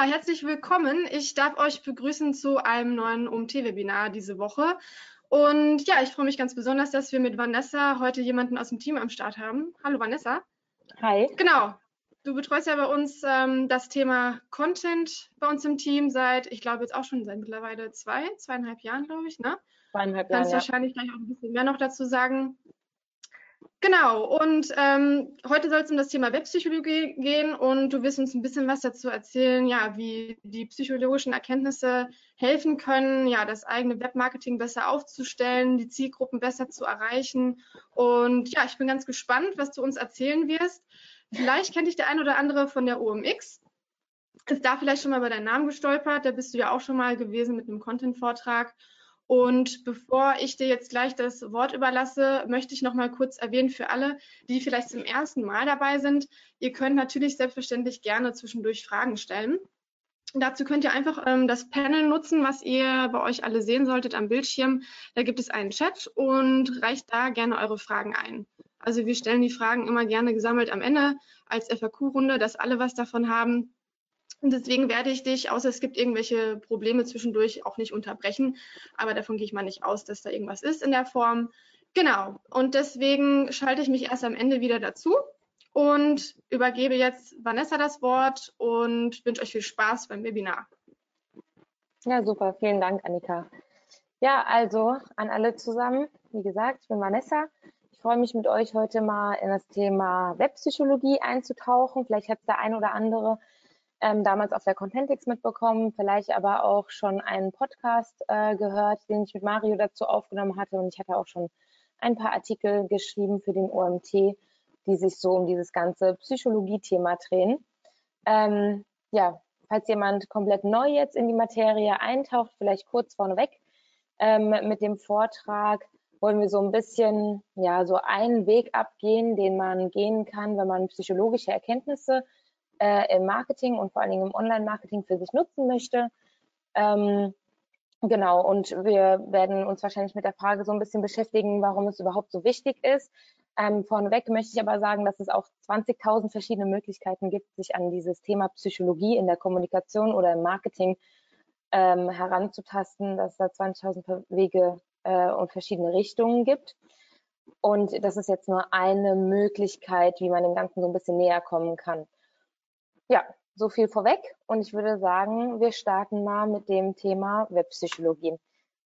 Ja, herzlich willkommen. Ich darf euch begrüßen zu einem neuen OMT-Webinar diese Woche. Und ja, ich freue mich ganz besonders, dass wir mit Vanessa heute jemanden aus dem Team am Start haben. Hallo Vanessa. Hi. Genau. Du betreust ja bei uns ähm, das Thema Content bei uns im Team seit, ich glaube jetzt auch schon seit mittlerweile zwei, zweieinhalb Jahren, glaube ich, ne? Zweieinhalb Jahre. Kannst Ja. wahrscheinlich gleich auch ein bisschen mehr noch dazu sagen. Genau, und ähm, heute soll es um das Thema Webpsychologie gehen und du wirst uns ein bisschen was dazu erzählen, ja, wie die psychologischen Erkenntnisse helfen können, ja, das eigene Webmarketing besser aufzustellen, die Zielgruppen besser zu erreichen. Und ja, ich bin ganz gespannt, was du uns erzählen wirst. Vielleicht kennt dich der ein oder andere von der OMX. Ist da vielleicht schon mal über deinen Namen gestolpert? Da bist du ja auch schon mal gewesen mit einem Content-Vortrag. Und bevor ich dir jetzt gleich das Wort überlasse, möchte ich noch mal kurz erwähnen für alle, die vielleicht zum ersten Mal dabei sind. Ihr könnt natürlich selbstverständlich gerne zwischendurch Fragen stellen. Dazu könnt ihr einfach ähm, das Panel nutzen, was ihr bei euch alle sehen solltet am Bildschirm. Da gibt es einen Chat und reicht da gerne eure Fragen ein. Also wir stellen die Fragen immer gerne gesammelt am Ende als FAQ-Runde, dass alle was davon haben. Und deswegen werde ich dich, außer es gibt irgendwelche Probleme zwischendurch, auch nicht unterbrechen. Aber davon gehe ich mal nicht aus, dass da irgendwas ist in der Form. Genau. Und deswegen schalte ich mich erst am Ende wieder dazu und übergebe jetzt Vanessa das Wort und wünsche euch viel Spaß beim Webinar. ja, super. Vielen Dank, Annika. Ja, also an alle zusammen. Wie gesagt, ich bin Vanessa. Ich freue mich mit euch heute mal in das Thema Webpsychologie einzutauchen. Vielleicht hat es der ein oder andere ähm, damals auf der Contentix mitbekommen, vielleicht aber auch schon einen Podcast äh, gehört, den ich mit Mario dazu aufgenommen hatte. Und ich hatte auch schon ein paar Artikel geschrieben für den OMT, die sich so um dieses ganze Psychologie-Thema drehen. Ähm, ja, falls jemand komplett neu jetzt in die Materie eintaucht, vielleicht kurz vorneweg ähm, mit dem Vortrag wollen wir so ein bisschen ja so einen Weg abgehen, den man gehen kann, wenn man psychologische Erkenntnisse äh, im Marketing und vor allen Dingen im Online-Marketing für sich nutzen möchte. Ähm, genau, und wir werden uns wahrscheinlich mit der Frage so ein bisschen beschäftigen, warum es überhaupt so wichtig ist. Ähm, vorneweg möchte ich aber sagen, dass es auch 20.000 verschiedene Möglichkeiten gibt, sich an dieses Thema Psychologie in der Kommunikation oder im Marketing ähm, heranzutasten, dass es da 20.000 Wege äh, und verschiedene Richtungen gibt. Und das ist jetzt nur eine Möglichkeit, wie man dem Ganzen so ein bisschen näher kommen kann. Ja, so viel vorweg. Und ich würde sagen, wir starten mal mit dem Thema Webpsychologie.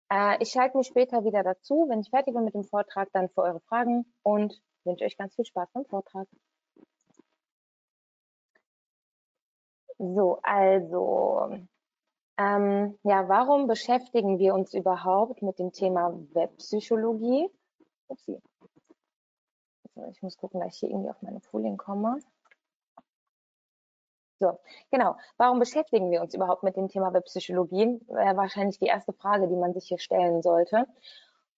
Äh, ich schalte mich später wieder dazu, wenn ich fertig bin mit dem Vortrag, dann für eure Fragen und wünsche euch ganz viel Spaß beim Vortrag. So, also, ähm, ja, warum beschäftigen wir uns überhaupt mit dem Thema Webpsychologie? Upsi. So, ich muss gucken, dass ich hier irgendwie auf meine Folien komme. So, genau. Warum beschäftigen wir uns überhaupt mit dem Thema Webpsychologie? Wäre wahrscheinlich die erste Frage, die man sich hier stellen sollte.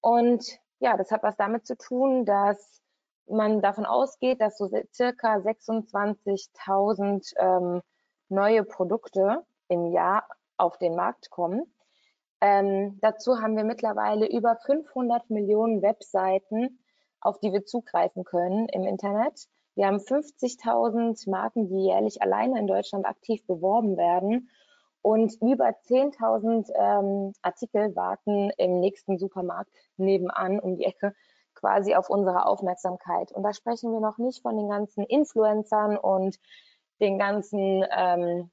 Und ja, das hat was damit zu tun, dass man davon ausgeht, dass so circa 26.000 ähm, neue Produkte im Jahr auf den Markt kommen. Ähm, dazu haben wir mittlerweile über 500 Millionen Webseiten, auf die wir zugreifen können im Internet. Wir haben 50.000 Marken, die jährlich alleine in Deutschland aktiv beworben werden. Und über 10.000 ähm, Artikel warten im nächsten Supermarkt nebenan um die Ecke quasi auf unsere Aufmerksamkeit. Und da sprechen wir noch nicht von den ganzen Influencern und den ganzen ähm,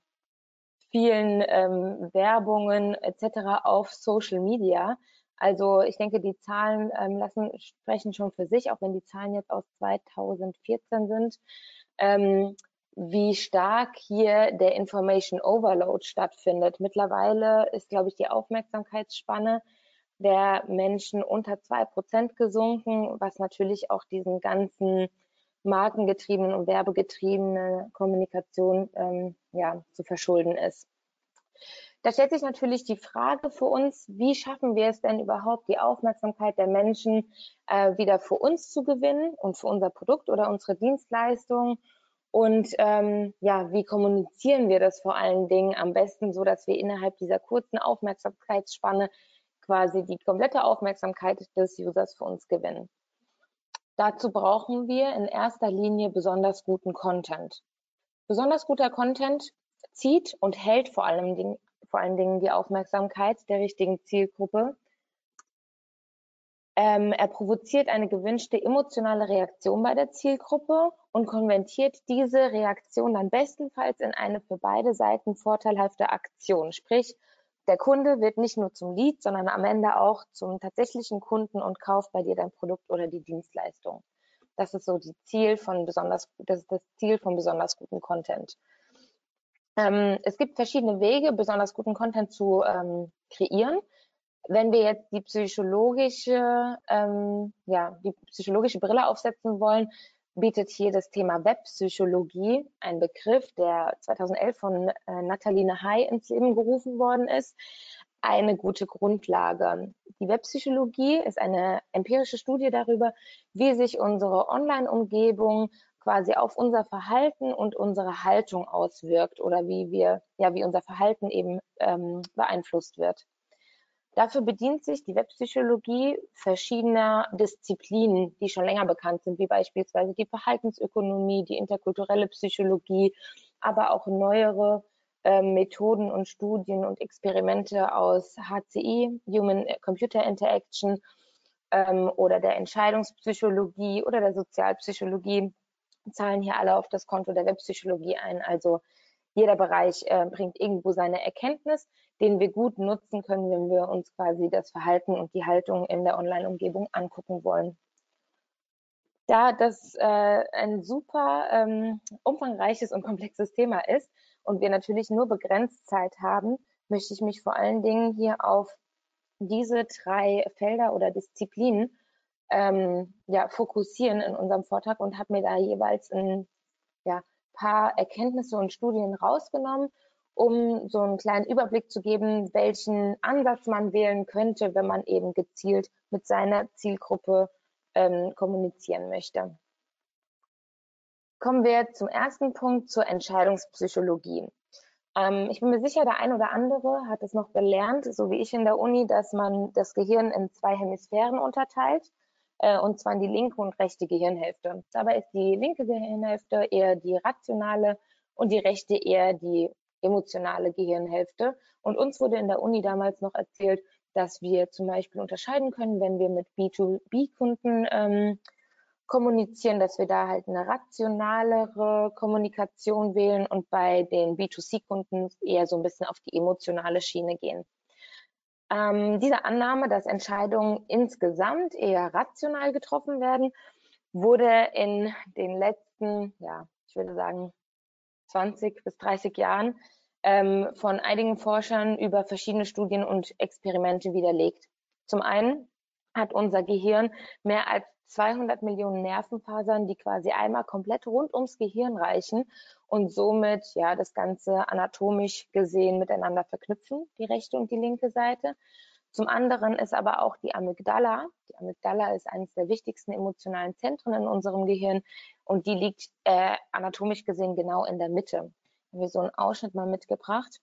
vielen ähm, Werbungen etc. auf Social Media. Also ich denke, die Zahlen ähm, lassen sprechen schon für sich, auch wenn die Zahlen jetzt aus 2014 sind, ähm, wie stark hier der Information Overload stattfindet. Mittlerweile ist, glaube ich, die Aufmerksamkeitsspanne der Menschen unter zwei Prozent gesunken, was natürlich auch diesen ganzen markengetriebenen und werbegetriebenen Kommunikation ähm, ja, zu verschulden ist. Da stellt sich natürlich die Frage für uns, wie schaffen wir es denn überhaupt, die Aufmerksamkeit der Menschen äh, wieder für uns zu gewinnen und für unser Produkt oder unsere Dienstleistung? Und ähm, ja, wie kommunizieren wir das vor allen Dingen am besten, so dass wir innerhalb dieser kurzen Aufmerksamkeitsspanne quasi die komplette Aufmerksamkeit des Users für uns gewinnen? Dazu brauchen wir in erster Linie besonders guten Content. Besonders guter Content zieht und hält vor allem, vor allen Dingen die Aufmerksamkeit der richtigen Zielgruppe. Ähm, er provoziert eine gewünschte emotionale Reaktion bei der Zielgruppe und konvertiert diese Reaktion dann bestenfalls in eine für beide Seiten vorteilhafte Aktion. Sprich, der Kunde wird nicht nur zum Lead, sondern am Ende auch zum tatsächlichen Kunden und kauft bei dir dein Produkt oder die Dienstleistung. Das ist so die Ziel von besonders, das ist das Ziel von besonders guten Content. Ähm, es gibt verschiedene Wege, besonders guten Content zu ähm, kreieren. Wenn wir jetzt die psychologische, ähm, ja, die psychologische Brille aufsetzen wollen, bietet hier das Thema Webpsychologie, ein Begriff, der 2011 von äh, Nathalie Nahai ins Leben gerufen worden ist, eine gute Grundlage. Die Webpsychologie ist eine empirische Studie darüber, wie sich unsere Online-Umgebung quasi auf unser Verhalten und unsere Haltung auswirkt oder wie wir, ja, wie unser Verhalten eben ähm, beeinflusst wird. Dafür bedient sich die Webpsychologie verschiedener Disziplinen, die schon länger bekannt sind, wie beispielsweise die Verhaltensökonomie, die interkulturelle Psychologie, aber auch neuere äh, Methoden und Studien und Experimente aus HCI, Human Computer Interaction, ähm, oder der Entscheidungspsychologie oder der Sozialpsychologie zahlen hier alle auf das Konto der Webpsychologie ein. Also jeder Bereich äh, bringt irgendwo seine Erkenntnis, den wir gut nutzen können, wenn wir uns quasi das Verhalten und die Haltung in der Online-Umgebung angucken wollen. Da das äh, ein super ähm, umfangreiches und komplexes Thema ist und wir natürlich nur begrenzt Zeit haben, möchte ich mich vor allen Dingen hier auf diese drei Felder oder Disziplinen ähm, ja, fokussieren in unserem Vortrag und habe mir da jeweils ein ja, paar Erkenntnisse und Studien rausgenommen, um so einen kleinen Überblick zu geben, welchen Ansatz man wählen könnte, wenn man eben gezielt mit seiner Zielgruppe ähm, kommunizieren möchte. Kommen wir zum ersten Punkt zur Entscheidungspsychologie. Ähm, ich bin mir sicher, der ein oder andere hat es noch gelernt, so wie ich in der Uni, dass man das Gehirn in zwei Hemisphären unterteilt äh, und zwar in die linke und rechte Gehirnhälfte. Dabei ist die linke Gehirnhälfte eher die rationale und die rechte eher die emotionale Gehirnhälfte. Und uns wurde in der Uni damals noch erzählt, dass wir zum Beispiel unterscheiden können, wenn wir mit B2B-Kunden ähm, kommunizieren, dass wir da halt eine rationalere Kommunikation wählen und bei den B2C-Kunden eher so ein bisschen auf die emotionale Schiene gehen. Ähm, diese Annahme, dass Entscheidungen insgesamt eher rational getroffen werden, wurde in den letzten, ja, ich würde sagen, 20 bis 30 Jahren ähm, von einigen Forschern über verschiedene Studien und Experimente widerlegt. Zum einen hat unser Gehirn mehr als 200 Millionen Nervenfasern, die quasi einmal komplett rund ums Gehirn reichen und somit ja das Ganze anatomisch gesehen miteinander verknüpfen, die rechte und die linke Seite. Zum anderen ist aber auch die Amygdala. Die Amygdala ist eines der wichtigsten emotionalen Zentren in unserem Gehirn und die liegt äh, anatomisch gesehen genau in der Mitte. Haben wir so einen Ausschnitt mal mitgebracht.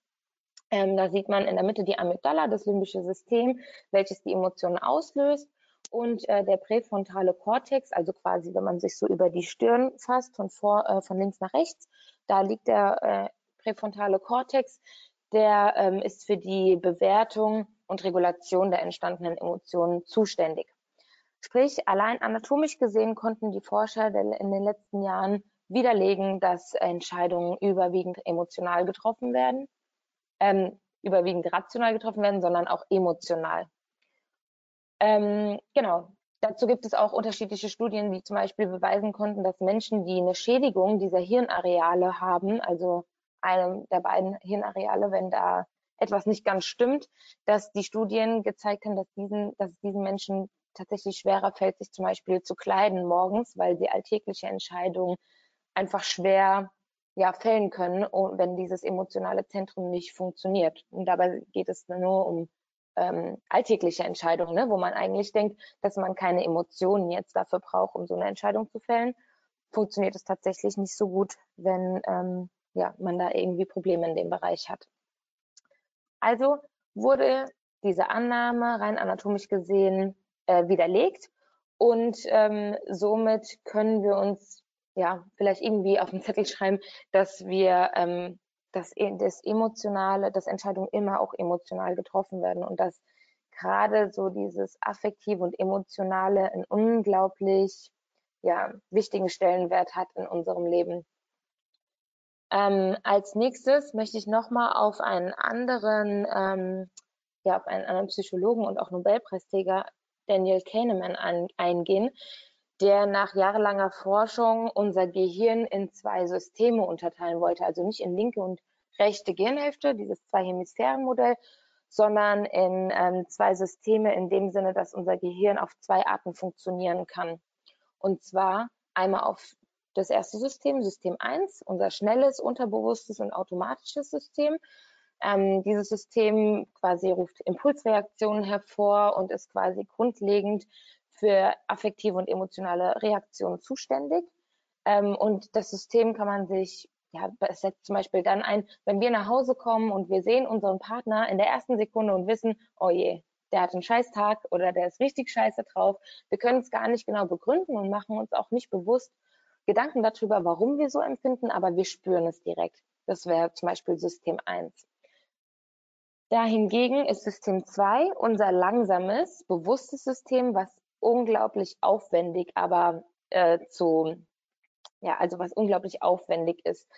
Ähm, da sieht man in der Mitte die Amygdala, das limbische System, welches die Emotionen auslöst und äh, der präfrontale Kortex, also quasi, wenn man sich so über die Stirn fasst, von, vor, äh, von links nach rechts, da liegt der äh, präfrontale Kortex, der ähm, ist für die Bewertung und Regulation der entstandenen Emotionen zuständig. Sprich, allein anatomisch gesehen konnten die Forscher in den letzten Jahren widerlegen, dass Entscheidungen überwiegend emotional getroffen werden, ähm, überwiegend rational getroffen werden, sondern auch emotional. Ähm, genau. Dazu gibt es auch unterschiedliche Studien, die zum Beispiel beweisen konnten, dass Menschen, die eine Schädigung dieser Hirnareale haben, also einem der beiden Hirnareale, wenn da etwas nicht ganz stimmt, dass die Studien gezeigt haben, dass, diesen, dass es diesen Menschen tatsächlich schwerer fällt, sich zum Beispiel zu kleiden morgens, weil sie alltägliche Entscheidungen einfach schwer ja, fällen können, wenn dieses emotionale Zentrum nicht funktioniert. Und dabei geht es nur um ähm, alltägliche Entscheidungen, ne, wo man eigentlich denkt, dass man keine Emotionen jetzt dafür braucht, um so eine Entscheidung zu fällen, funktioniert es tatsächlich nicht so gut, wenn ähm, ja, man da irgendwie Probleme in dem Bereich hat. Also wurde diese Annahme rein anatomisch gesehen äh, widerlegt und ähm, somit können wir uns ja vielleicht irgendwie auf den Zettel schreiben, dass wir ähm, dass e, das Emotionale, dass Entscheidungen immer auch emotional getroffen werden und dass gerade so dieses Affektive und Emotionale einen unglaublich ja, wichtigen Stellenwert hat in unserem Leben. Ähm, als nächstes möchte ich nochmal auf einen anderen, ähm, ja, auf einen anderen Psychologen und auch Nobelpreisträger, Daniel Kahneman, an, eingehen, der nach jahrelanger Forschung unser Gehirn in zwei Systeme unterteilen wollte, also nicht in linke und rechte Gehirnhälfte, dieses Zwei-Hemisphären-Modell, sondern in ähm, zwei Systeme in dem Sinne, dass unser Gehirn auf zwei Arten funktionieren kann. Und zwar einmal auf das erste System, System 1, unser schnelles, unterbewusstes und automatisches System. Ähm, dieses System quasi ruft Impulsreaktionen hervor und ist quasi grundlegend für affektive und emotionale Reaktionen zuständig. Ähm, und das System kann man sich, ja, es setzt zum Beispiel dann ein, wenn wir nach Hause kommen und wir sehen unseren Partner in der ersten Sekunde und wissen, oh je, der hat einen Scheißtag oder der ist richtig scheiße drauf. Wir können es gar nicht genau begründen und machen uns auch nicht bewusst Gedanken darüber, warum wir so empfinden, aber wir spüren es direkt. Das wäre zum Beispiel System 1. Dahingegen ist System 2 unser langsames, bewusstes System, was unglaublich aufwendig, aber äh, zu, ja, also was unglaublich aufwendig ist.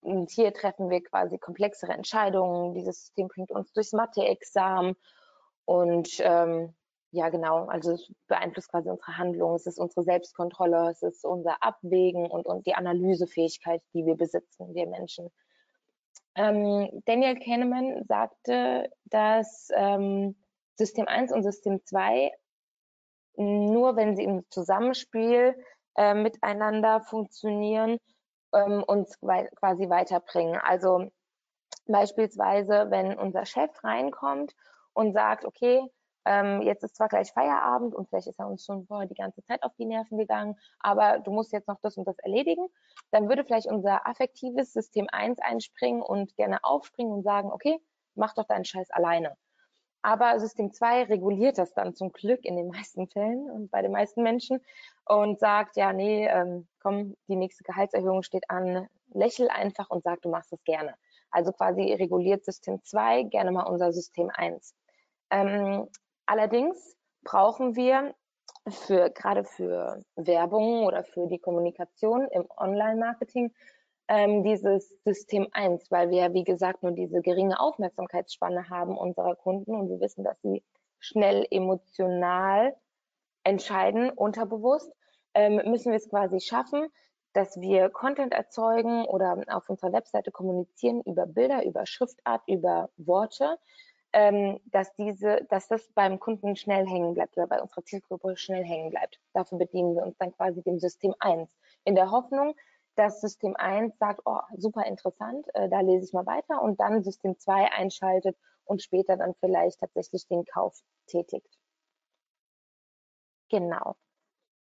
Und hier treffen wir quasi komplexere Entscheidungen. Dieses System bringt uns durchs Mathe-Examen und ähm, ja, genau, also es beeinflusst quasi unsere Handlung, es ist unsere Selbstkontrolle, es ist unser Abwägen und, und die Analysefähigkeit, die wir besitzen, wir Menschen. Ähm, Daniel Kahneman sagte, dass ähm, System 1 und System 2 nur wenn sie im Zusammenspiel äh, miteinander funktionieren, ähm, uns wei quasi weiterbringen. Also beispielsweise, wenn unser Chef reinkommt und sagt, okay, ähm, jetzt ist zwar gleich Feierabend und vielleicht ist er uns schon vorher die ganze Zeit auf die Nerven gegangen, aber du musst jetzt noch das und das erledigen, dann würde vielleicht unser affektives System 1 einspringen und gerne aufspringen und sagen, okay, mach doch deinen Scheiß alleine. Aber System 2 reguliert das dann zum Glück in den meisten Fällen und bei den meisten Menschen und sagt, ja, nee, ähm, komm, die nächste Gehaltserhöhung steht an, lächel einfach und sag, du machst das gerne. Also quasi reguliert System 2 gerne mal unser System 1. Ähm, allerdings brauchen wir für gerade für Werbung oder für die Kommunikation im Online-Marketing ähm, dieses System 1, weil wir, wie gesagt, nur diese geringe Aufmerksamkeitsspanne haben unserer Kunden und wir wissen, dass sie schnell emotional entscheiden, unterbewusst, ähm, müssen wir es quasi schaffen, dass wir Content erzeugen oder auf unserer Webseite kommunizieren über Bilder, über Schriftart, über Worte, ähm, dass diese, dass das beim Kunden schnell hängen bleibt oder bei unserer Zielgruppe schnell hängen bleibt. Dafür bedienen wir uns dann quasi dem System 1. In der Hoffnung, dass System 1 sagt, oh, super interessant, äh, da lese ich mal weiter und dann System 2 einschaltet und später dann vielleicht tatsächlich den Kauf tätigt. Genau.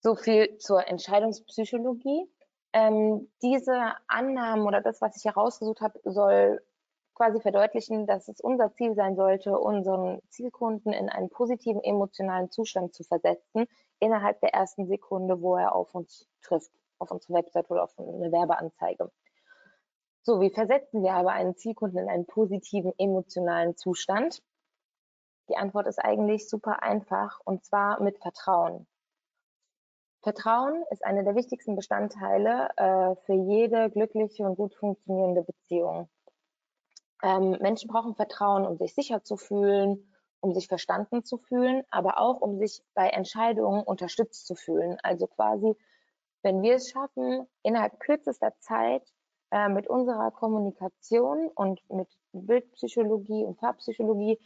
So viel zur Entscheidungspsychologie. Ähm, diese Annahmen oder das, was ich herausgesucht habe, soll quasi verdeutlichen, dass es unser Ziel sein sollte, unseren Zielkunden in einen positiven emotionalen Zustand zu versetzen, innerhalb der ersten Sekunde, wo er auf uns trifft auf unsere Website oder auf eine Werbeanzeige. So, wie versetzen wir aber einen Zielkunden in einen positiven emotionalen Zustand? Die Antwort ist eigentlich super einfach und zwar mit Vertrauen. Vertrauen ist einer der wichtigsten Bestandteile äh, für jede glückliche und gut funktionierende Beziehung. Ähm, Menschen brauchen Vertrauen, um sich sicher zu fühlen, um sich verstanden zu fühlen, aber auch um sich bei Entscheidungen unterstützt zu fühlen. Also quasi wenn wir es schaffen, innerhalb kürzester Zeit äh, mit unserer Kommunikation und mit Bildpsychologie und Farbpsychologie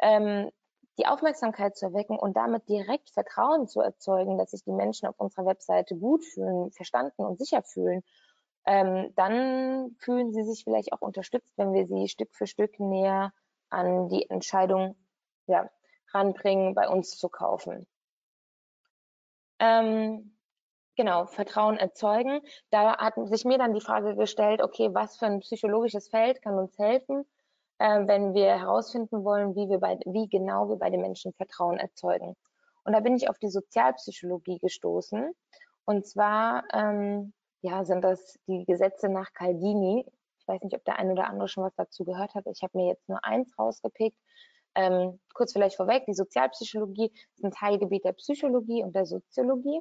ähm, die Aufmerksamkeit zu erwecken und damit direkt Vertrauen zu erzeugen, dass sich die Menschen auf unserer Webseite gut fühlen, verstanden und sicher fühlen, ähm, dann fühlen sie sich vielleicht auch unterstützt, wenn wir sie Stück für Stück näher an die Entscheidung ja, ranbringen, bei uns zu kaufen. Ähm, genau, Vertrauen erzeugen. Da hat sich mir dann die Frage gestellt, okay, was für ein psychologisches Feld kann uns helfen, äh, wenn wir herausfinden wollen, wie, wir bei, wie genau wir bei den Menschen Vertrauen erzeugen. Und da bin ich auf die Sozialpsychologie gestoßen. Und zwar ähm, ja, sind das die Gesetze nach Caldini. Ich weiß nicht, ob der eine oder andere schon was dazu gehört hat. Ich habe mir jetzt nur eins rausgepickt. Ähm, kurz vielleicht vorweg, die Sozialpsychologie ist ein Teilgebiet der Psychologie und der Soziologie.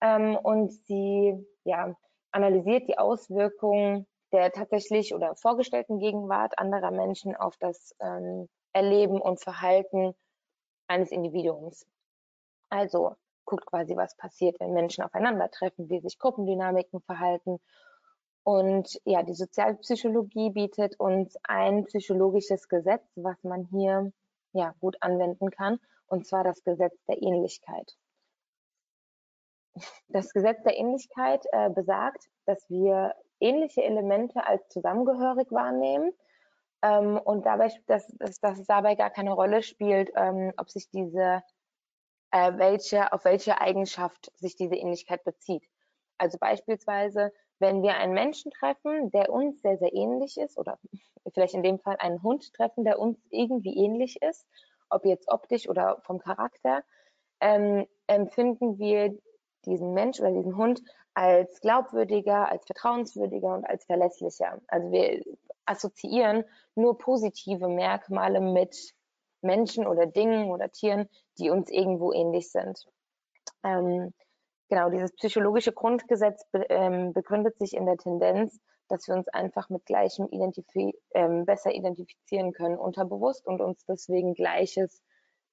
Ähm, und sie ja, analysiert die Auswirkungen der tatsächlich oder vorgestellten Gegenwart anderer Menschen auf das ähm, Erleben und Verhalten eines Individuums. Also guckt quasi, was passiert, wenn Menschen aufeinandertreffen, wie sich Gruppendynamiken verhalten. Und ja, die Sozialpsychologie bietet uns ein psychologisches Gesetz, was man hier ja gut anwenden kann, und zwar das Gesetz der Ähnlichkeit. Das Gesetz der Ähnlichkeit äh, besagt, dass wir ähnliche Elemente als zusammengehörig wahrnehmen ähm, und dabei, dass, dass, dass es dabei gar keine Rolle spielt, ähm, ob sich diese äh, welche, auf welche Eigenschaft sich diese Ähnlichkeit bezieht. Also beispielsweise, wenn wir einen Menschen treffen, der uns sehr, sehr ähnlich ist, oder vielleicht in dem Fall einen Hund treffen, der uns irgendwie ähnlich ist, ob jetzt optisch oder vom Charakter, ähm, empfinden wir diesen Mensch oder diesen Hund als glaubwürdiger, als vertrauenswürdiger und als verlässlicher. Also wir assoziieren nur positive Merkmale mit Menschen oder Dingen oder Tieren, die uns irgendwo ähnlich sind. Ähm, genau, dieses psychologische Grundgesetz be ähm, begründet sich in der Tendenz, dass wir uns einfach mit Gleichem identifi ähm, besser identifizieren können unterbewusst und uns deswegen Gleiches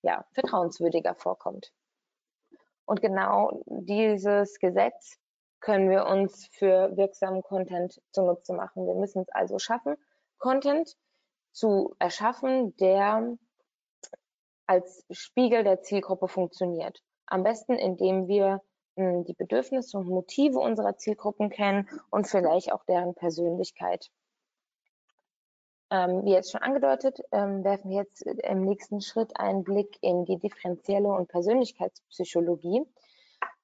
ja, vertrauenswürdiger vorkommt. Und genau dieses Gesetz können wir uns für wirksamen Content zunutze machen. Wir müssen es also schaffen, Content zu erschaffen, der als Spiegel der Zielgruppe funktioniert. Am besten, indem wir hm, die Bedürfnisse und Motive unserer Zielgruppen kennen und vielleicht auch deren Persönlichkeit. Ähm, wie jetzt schon angedeutet, ähm, werfen wir jetzt im nächsten Schritt einen Blick in die differenzielle und Persönlichkeitspsychologie.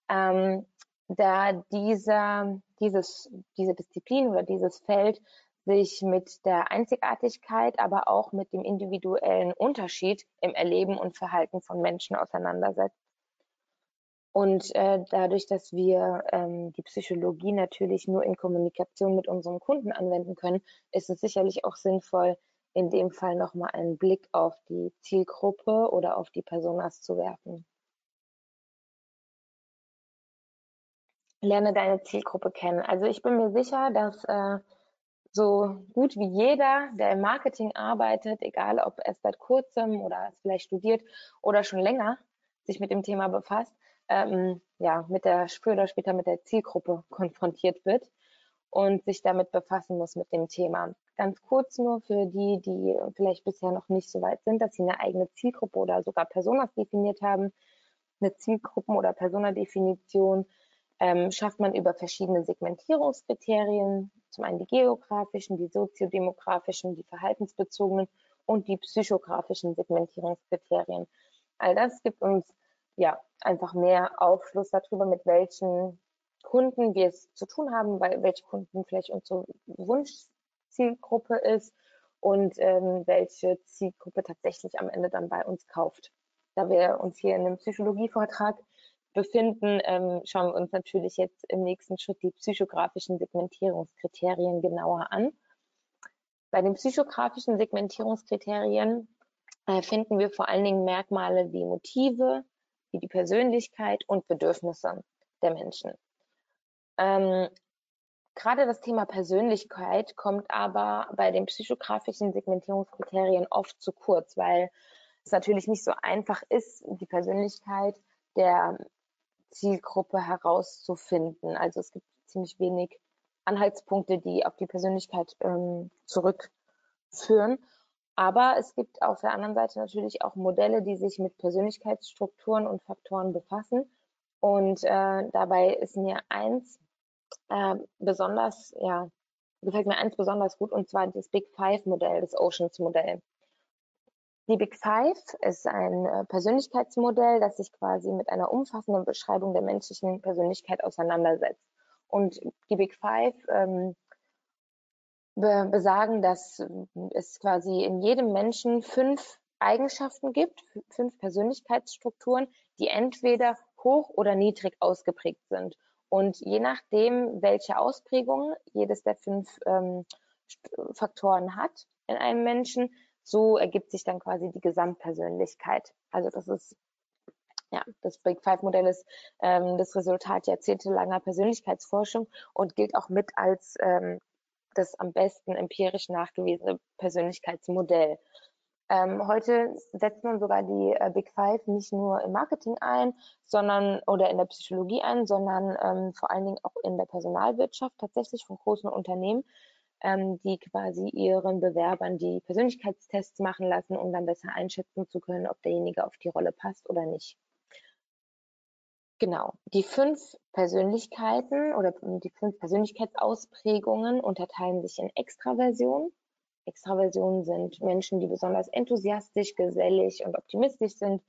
Ähm, da dieser, dieses, diese Disziplin oder dieses Feld sich mit der Einzigartigkeit, aber auch mit dem individuellen Unterschied im Erleben und Verhalten von Menschen auseinandersetzt. Und äh, dadurch, dass wir ähm, die Psychologie natürlich nur in Kommunikation mit unserem Kunden anwenden können, ist es sicherlich auch sinnvoll, in dem Fall nochmal einen Blick auf die Zielgruppe oder auf die Personas zu werfen. Lerne deine Zielgruppe kennen. Also ich bin mir sicher, dass äh, so gut wie jeder, der im Marketing arbeitet, egal ob er es seit kurzem oder vielleicht studiert oder schon länger sich mit dem Thema befasst, ähm, ja, mit der, früher oder später mit der Zielgruppe konfrontiert wird und sich damit befassen muss mit dem Thema. Ganz kurz nur für die, die vielleicht bisher noch nicht so weit sind, dass sie eine eigene Zielgruppe oder sogar Personas definiert haben. Eine Zielgruppen- oder Personadefinition ähm, schafft man über verschiedene Segmentierungskriterien, zum einen die geografischen, die soziodemografischen, die verhaltensbezogenen und die psychografischen Segmentierungskriterien. All das gibt uns ja einfach mehr Aufschluss darüber, mit welchen Kunden wir es zu tun haben, weil welche Kunden vielleicht unsere Wunschzielgruppe ist und ähm, welche Zielgruppe tatsächlich am Ende dann bei uns kauft. Da wir uns hier in einem Psychologievortrag befinden, ähm, schauen wir uns natürlich jetzt im nächsten Schritt die psychografischen Segmentierungskriterien genauer an. Bei den psychografischen Segmentierungskriterien äh, finden wir vor allen Dingen Merkmale wie Motive, wie die Persönlichkeit und Bedürfnisse der Menschen. Ähm, Gerade das Thema Persönlichkeit kommt aber bei den psychografischen Segmentierungskriterien oft zu kurz, weil es natürlich nicht so einfach ist, die Persönlichkeit der Zielgruppe herauszufinden. Also es gibt ziemlich wenig Anhaltspunkte, die auf die Persönlichkeit ähm, zurückführen. Aber es gibt auf der anderen Seite natürlich auch Modelle, die sich mit Persönlichkeitsstrukturen und Faktoren befassen. Und äh, dabei ist mir eins äh, besonders, ja, gefällt mir eins besonders gut, und zwar das Big Five Modell, das Oceans Modell. Die Big Five ist ein äh, Persönlichkeitsmodell, das sich quasi mit einer umfassenden Beschreibung der menschlichen Persönlichkeit auseinandersetzt. Und die Big Five ähm, be besagen, dass es quasi in jedem Menschen fünf Eigenschaften gibt, fünf Persönlichkeitsstrukturen, die entweder hoch oder niedrig ausgeprägt sind. Und je nachdem, welche Ausprägung jedes der fünf ähm, Faktoren hat in einem Menschen, so ergibt sich dann quasi die Gesamtpersönlichkeit. Also das ist ja, das Big Five Modell ist ähm, das Resultat jahrzehntelanger Persönlichkeitsforschung und gilt auch mit als ähm, das am besten empirisch nachgewiesene Persönlichkeitsmodell. Ähm, heute setzt man sogar die äh, Big Five nicht nur im Marketing ein, sondern oder in der Psychologie ein, sondern ähm, vor allen Dingen auch in der Personalwirtschaft tatsächlich von großen Unternehmen, ähm, die quasi ihren Bewerbern die Persönlichkeitstests machen lassen, um dann besser einschätzen zu können, ob derjenige auf die Rolle passt oder nicht. Genau. Die fünf Persönlichkeiten oder die fünf Persönlichkeitsausprägungen unterteilen sich in Extraversion. Extraversionen sind Menschen, die besonders enthusiastisch, gesellig und optimistisch sind,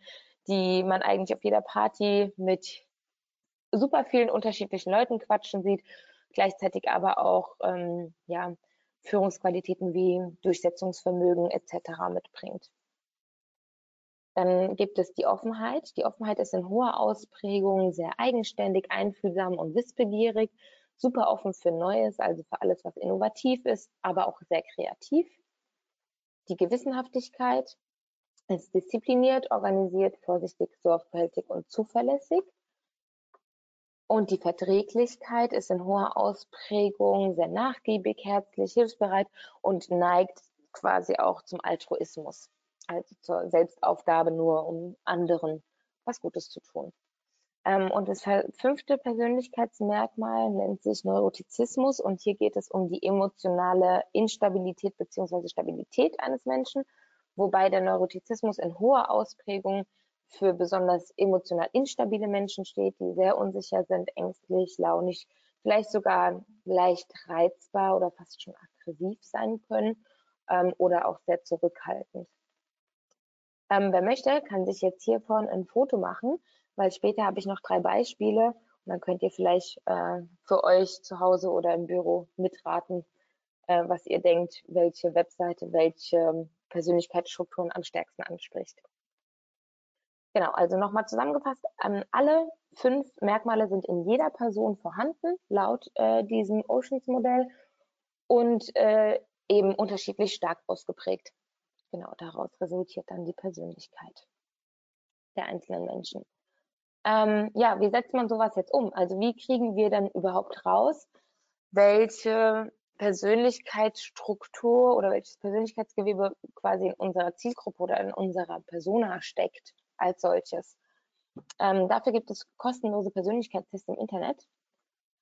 die man eigentlich auf jeder Party mit super vielen unterschiedlichen Leuten quatschen sieht, gleichzeitig aber auch ähm, ja, Führungsqualitäten wie Durchsetzungsvermögen etc. mitbringt. Dann gibt es die Offenheit. Die Offenheit ist in hoher Ausprägung sehr eigenständig, einfühlsam und wissbegierig, super offen für Neues, also für alles, was innovativ ist, aber auch sehr kreativ. Die Gewissenhaftigkeit ist diszipliniert, organisiert, vorsichtig, sorgfältig und zuverlässig. Und die Verträglichkeit ist in hoher Ausprägung sehr nachgiebig, herzlich, hilfsbereit und neigt quasi auch zum Altruismus also zur Selbstaufgabe nur, um anderen was Gutes zu tun. Ähm, und das fünfte Persönlichkeitsmerkmal nennt sich Neurotizismus und hier geht es um die emotionale Instabilität bzw. Stabilität eines Menschen, wobei der Neurotizismus in hoher Ausprägung für besonders emotional instabile Menschen steht, die sehr unsicher sind, ängstlich, launig, vielleicht sogar leicht reizbar oder fast schon aggressiv sein können ähm, oder auch sehr zurückhaltend. Ähm, wer möchte, kann sich jetzt hiervon ein Foto machen, weil später habe ich noch drei Beispiele und dann könnt ihr vielleicht äh, für euch zu Hause oder im Büro mitraten, äh, was ihr denkt, welche Webseite, welche Persönlichkeitsstrukturen am stärksten anspricht. Genau, also nochmal zusammengefasst, ähm, alle fünf Merkmale sind in jeder Person vorhanden, laut äh, diesem Oceans-Modell und äh, eben unterschiedlich stark ausgeprägt. Genau, daraus resultiert dann die Persönlichkeit der einzelnen Menschen. Ähm, ja, wie setzt man sowas jetzt um? Also wie kriegen wir denn überhaupt raus, welche Persönlichkeitsstruktur oder welches Persönlichkeitsgewebe quasi in unserer Zielgruppe oder in unserer Persona steckt als solches? Ähm, dafür gibt es kostenlose Persönlichkeitstests im Internet.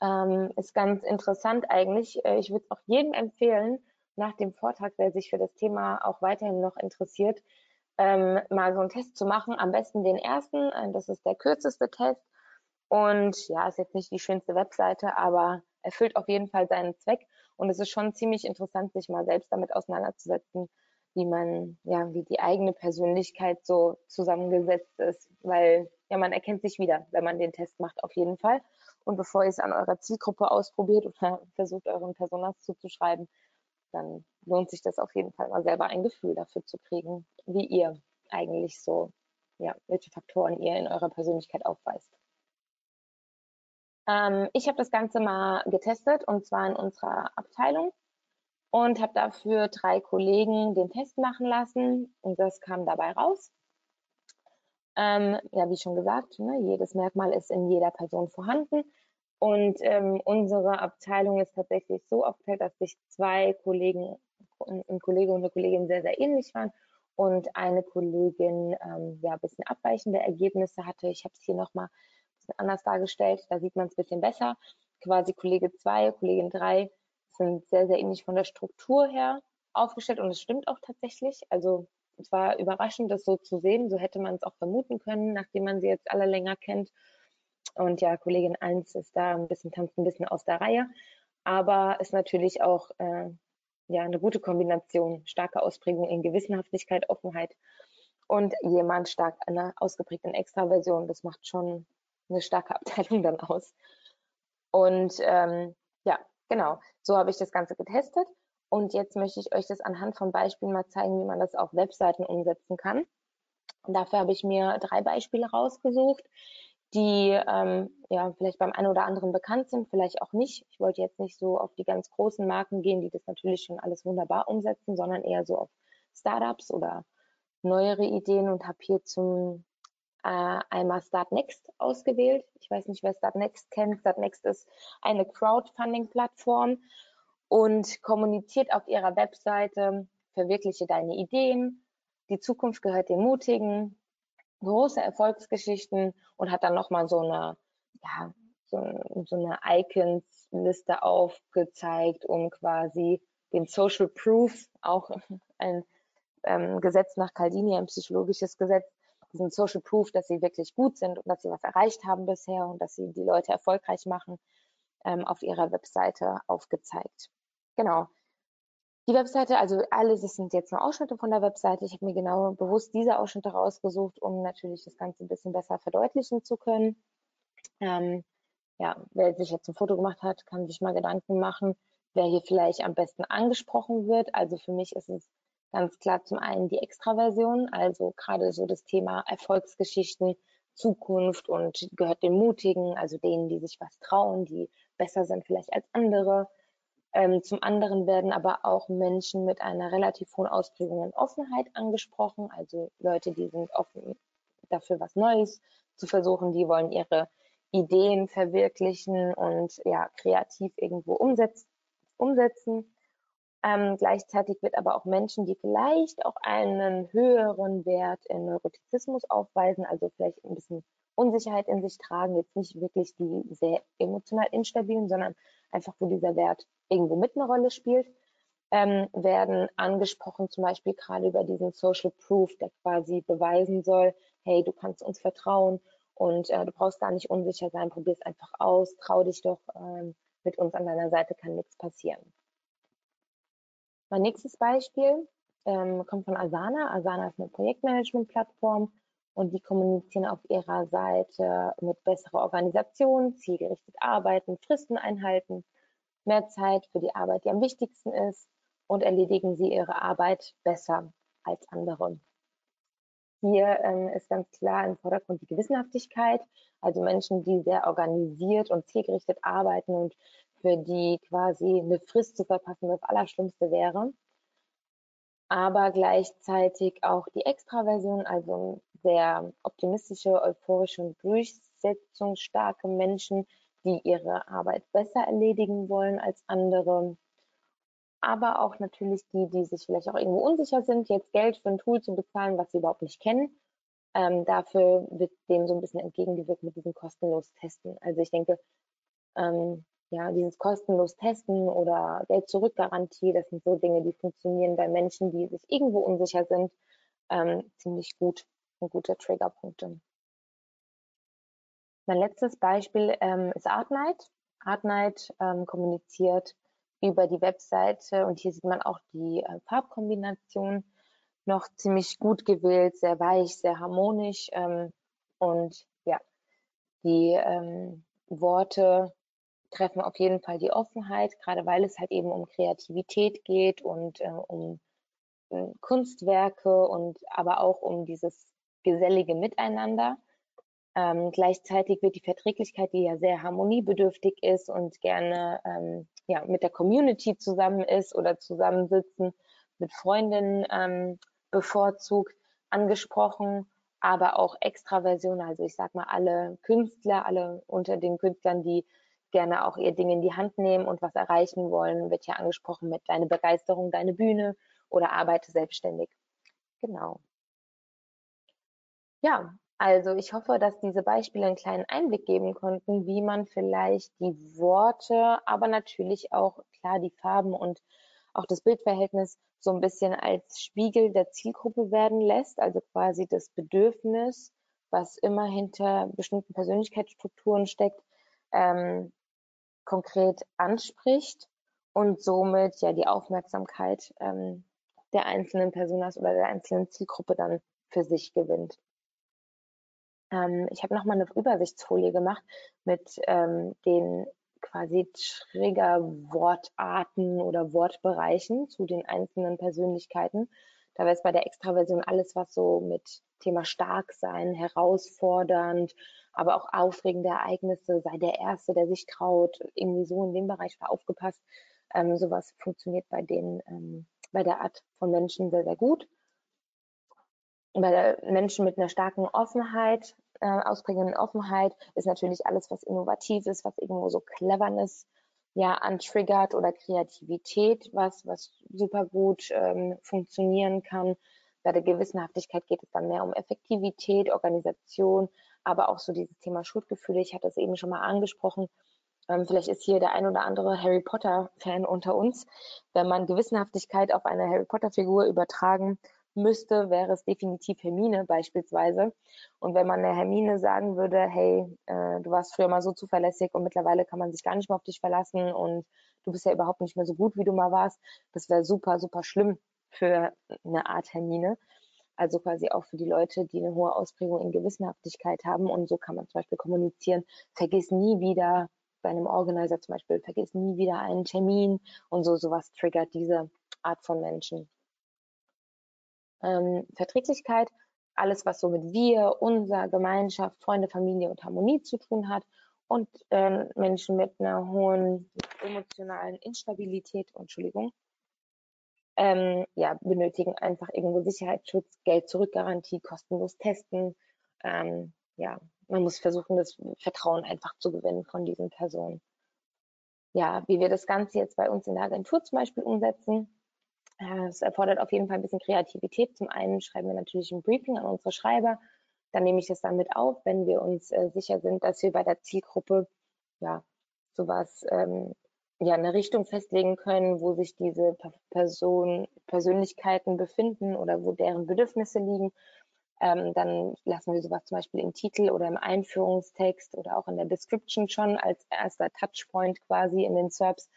Ähm, ist ganz interessant eigentlich. Äh, ich würde es auch jedem empfehlen, nach dem Vortrag, wer sich für das Thema auch weiterhin noch interessiert, ähm, mal so einen Test zu machen. Am besten den ersten, äh, das ist der kürzeste Test. Und ja, ist jetzt nicht die schönste Webseite, aber erfüllt auf jeden Fall seinen Zweck. Und es ist schon ziemlich interessant, sich mal selbst damit auseinanderzusetzen, wie man, ja, wie die eigene Persönlichkeit so zusammengesetzt ist, weil ja, man erkennt sich wieder, wenn man den Test macht, auf jeden Fall. Und bevor ihr es an eurer Zielgruppe ausprobiert oder versucht, euren Personas zuzuschreiben, dann lohnt sich das auf jeden Fall mal selber ein Gefühl dafür zu kriegen, wie ihr eigentlich so, ja, welche Faktoren ihr in eurer Persönlichkeit aufweist. Ähm, ich habe das Ganze mal getestet und zwar in unserer Abteilung und habe dafür drei Kollegen den Test machen lassen und das kam dabei raus. Ähm, ja, wie schon gesagt, ne, jedes Merkmal ist in jeder Person vorhanden. Und ähm, unsere Abteilung ist tatsächlich so aufgeteilt, dass sich zwei Kollegen, ein Kollege und eine Kollegin sehr, sehr ähnlich waren und eine Kollegin ähm, ja ein bisschen abweichende Ergebnisse hatte. Ich habe es hier nochmal ein bisschen anders dargestellt, da sieht man es ein bisschen besser. Quasi Kollege 2, Kollegin 3 sind sehr, sehr ähnlich von der Struktur her aufgestellt und es stimmt auch tatsächlich. Also es war überraschend, das so zu sehen. So hätte man es auch vermuten können, nachdem man sie jetzt alle länger kennt. Und ja, Kollegin 1 ist da ein bisschen, tanzt ein bisschen aus der Reihe, aber ist natürlich auch äh, ja, eine gute Kombination, starke Ausprägung in Gewissenhaftigkeit, Offenheit und jemand stark einer ausgeprägten Extraversion. Das macht schon eine starke Abteilung dann aus. Und ähm, ja, genau, so habe ich das Ganze getestet. Und jetzt möchte ich euch das anhand von Beispielen mal zeigen, wie man das auf Webseiten umsetzen kann. Dafür habe ich mir drei Beispiele rausgesucht, die ähm, ja vielleicht beim einen oder anderen bekannt sind, vielleicht auch nicht. Ich wollte jetzt nicht so auf die ganz großen Marken gehen, die das natürlich schon alles wunderbar umsetzen, sondern eher so auf Startups oder neuere Ideen und habe hier zum äh, einmal Start Next ausgewählt. Ich weiß nicht, wer Start Next kennt. Start Next ist eine Crowdfunding-Plattform und kommuniziert auf ihrer Webseite, verwirkliche deine Ideen, die Zukunft gehört den Mutigen, große Erfolgsgeschichten und hat dann nochmal so eine, ja, so, so eine Icons-Liste aufgezeigt, um quasi den Social Proof, auch ein ähm, Gesetz nach Caldini, ein psychologisches Gesetz, diesen Social Proof, dass sie wirklich gut sind und dass sie was erreicht haben bisher und dass sie die Leute erfolgreich machen, ähm, auf ihrer Webseite aufgezeigt. Genau. Die Webseite, also alles, das sind jetzt nur Ausschnitte von der Webseite. Ich habe mir genau bewusst diese Ausschnitte rausgesucht, um natürlich das Ganze ein bisschen besser verdeutlichen zu können. Ähm, ja, wer sich jetzt ein Foto gemacht hat, kann sich mal Gedanken machen, wer hier vielleicht am besten angesprochen wird. Also für mich ist es ganz klar zum einen die Extraversion, also gerade so das Thema Erfolgsgeschichten, Zukunft und gehört den Mutigen, also denen, die sich was trauen, die besser sind vielleicht als andere. Ähm, zum anderen werden aber auch Menschen mit einer relativ hohen Ausprägung in Offenheit angesprochen, also Leute, die sind offen dafür, was Neues zu versuchen, die wollen ihre Ideen verwirklichen und ja, kreativ irgendwo umsetz umsetzen. Ähm, gleichzeitig wird aber auch Menschen, die vielleicht auch einen höheren Wert in Neurotizismus aufweisen, also vielleicht ein bisschen Unsicherheit in sich tragen, jetzt nicht wirklich die sehr emotional instabilen, sondern einfach, wo dieser Wert irgendwo mit eine Rolle spielt, ähm, werden angesprochen, zum Beispiel gerade über diesen Social Proof, der quasi beweisen soll, hey, du kannst uns vertrauen und äh, du brauchst gar nicht unsicher sein, probier es einfach aus, trau dich doch, ähm, mit uns an deiner Seite kann nichts passieren. Mein nächstes Beispiel ähm, kommt von Asana. Asana ist eine Projektmanagement-Plattform und die kommunizieren auf ihrer Seite mit besserer Organisation, zielgerichtet arbeiten, Fristen einhalten, mehr Zeit für die Arbeit, die am wichtigsten ist und erledigen sie ihre Arbeit besser als andere. Hier ähm, ist ganz klar im Vordergrund die Gewissenhaftigkeit, also Menschen, die sehr organisiert und zielgerichtet arbeiten und für die quasi eine Frist zu verpassen das Allerschlimmste wäre. Aber gleichzeitig auch die Extraversion, also sehr optimistische, euphorische und durchsetzungsstarke Menschen, die ihre Arbeit besser erledigen wollen als andere. Aber auch natürlich die, die sich vielleicht auch irgendwo unsicher sind, jetzt Geld für ein Tool zu bezahlen, was sie überhaupt nicht kennen. Ähm, dafür wird dem so ein bisschen entgegengewirkt mit diesem kostenlos Testen. Also ich denke, ähm, ja, dieses kostenlos Testen oder Geld-Zurück-Garantie, das sind so Dinge, die funktionieren bei Menschen, die sich irgendwo unsicher sind, ähm, ziemlich gut und gute Triggerpunkte. Mein letztes Beispiel ähm, ist Artnight. Artnight ähm, kommuniziert über die Webseite und hier sieht man auch die äh, Farbkombination noch ziemlich gut gewählt, sehr weich, sehr harmonisch ähm, und ja, die ähm, Worte treffen auf jeden Fall die Offenheit, gerade weil es halt eben um Kreativität geht und äh, um äh, Kunstwerke und aber auch um dieses gesellige Miteinander. Ähm, gleichzeitig wird die Verträglichkeit, die ja sehr harmoniebedürftig ist und gerne ähm, ja, mit der Community zusammen ist oder zusammensitzen, mit Freundinnen ähm, bevorzugt angesprochen, aber auch Extraversion, also ich sag mal alle Künstler, alle unter den Künstlern, die gerne auch ihr Ding in die Hand nehmen und was erreichen wollen, wird ja angesprochen mit deine Begeisterung, deine Bühne oder arbeite selbstständig. Genau. Ja, also ich hoffe, dass diese Beispiele einen kleinen Einblick geben konnten, wie man vielleicht die Worte, aber natürlich auch klar die Farben und auch das Bildverhältnis so ein bisschen als Spiegel der Zielgruppe werden lässt, also quasi das Bedürfnis was immer hinter bestimmten Persönlichkeitsstrukturen steckt, ähm, konkret anspricht und somit ja die Aufmerksamkeit ähm, der einzelnen Personas oder der einzelnen Zielgruppe dann für sich gewinnt. Ähm, ich habe nochmal eine Übersichtsfolie gemacht mit ähm, den quasi Triggerwortarten oder Wortbereichen zu den einzelnen Persönlichkeiten. Da wäre es bei der Extraversion alles, was so mit Thema stark sein, herausfordernd, aber auch aufregende Ereignisse, sei der Erste, der sich traut, irgendwie so in dem Bereich war aufgepasst. Ähm, sowas funktioniert bei den, ähm, bei der Art von Menschen sehr, sehr gut. Bei Menschen mit einer starken Offenheit, äh, ausprägenden Offenheit, ist natürlich alles, was innovativ ist, was irgendwo so Cleverness ja antriggert oder Kreativität, was, was super gut ähm, funktionieren kann. Bei der Gewissenhaftigkeit geht es dann mehr um Effektivität, Organisation, aber auch so dieses Thema Schuldgefühle. Ich hatte es eben schon mal angesprochen. Ähm, vielleicht ist hier der ein oder andere Harry Potter-Fan unter uns. Wenn man Gewissenhaftigkeit auf eine Harry Potter-Figur übertragen müsste, wäre es definitiv Hermine beispielsweise. Und wenn man der Hermine sagen würde, hey, äh, du warst früher mal so zuverlässig und mittlerweile kann man sich gar nicht mehr auf dich verlassen und du bist ja überhaupt nicht mehr so gut, wie du mal warst, das wäre super, super schlimm für eine Art Hermine. Also quasi auch für die Leute, die eine hohe Ausprägung in Gewissenhaftigkeit haben. Und so kann man zum Beispiel kommunizieren, vergiss nie wieder bei einem Organizer zum Beispiel, vergiss nie wieder einen Termin und so, sowas triggert diese Art von Menschen. Ähm, Verträglichkeit, alles, was so mit wir, unser, Gemeinschaft, Freunde, Familie und Harmonie zu tun hat. Und äh, Menschen mit einer hohen emotionalen Instabilität, Entschuldigung, ähm, ja, benötigen einfach irgendwo Sicherheitsschutz, Geld zurückgarantie, kostenlos testen. Ähm, ja, man muss versuchen, das Vertrauen einfach zu gewinnen von diesen Personen. Ja, wie wir das Ganze jetzt bei uns in der Agentur zum Beispiel umsetzen, äh, es erfordert auf jeden Fall ein bisschen Kreativität. Zum einen schreiben wir natürlich ein Briefing an unsere Schreiber. Dann nehme ich das dann mit auf, wenn wir uns äh, sicher sind, dass wir bei der Zielgruppe ja sowas ähm, ja eine Richtung festlegen können, wo sich diese Person, Persönlichkeiten befinden oder wo deren Bedürfnisse liegen. Ähm, dann lassen wir sowas zum Beispiel im Titel oder im Einführungstext oder auch in der Description schon als erster Touchpoint quasi in den SERPs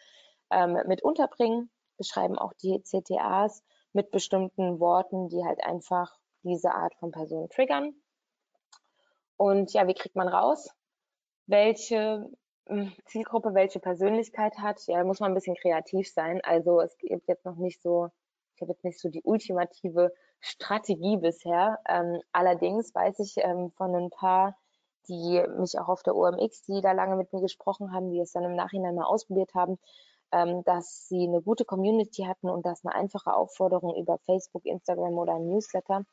ähm, mit unterbringen beschreiben auch die CTAs mit bestimmten Worten, die halt einfach diese Art von Person triggern. Und ja, wie kriegt man raus, welche Zielgruppe welche Persönlichkeit hat? Ja, da muss man ein bisschen kreativ sein. Also es gibt jetzt noch nicht so, ich habe jetzt nicht so die ultimative Strategie bisher. Ähm, allerdings weiß ich ähm, von ein paar, die mich auch auf der OMX, die da lange mit mir gesprochen haben, die es dann im Nachhinein mal ausprobiert haben, ähm, dass sie eine gute Community hatten und dass eine einfache Aufforderung über Facebook, Instagram oder ein Newsletter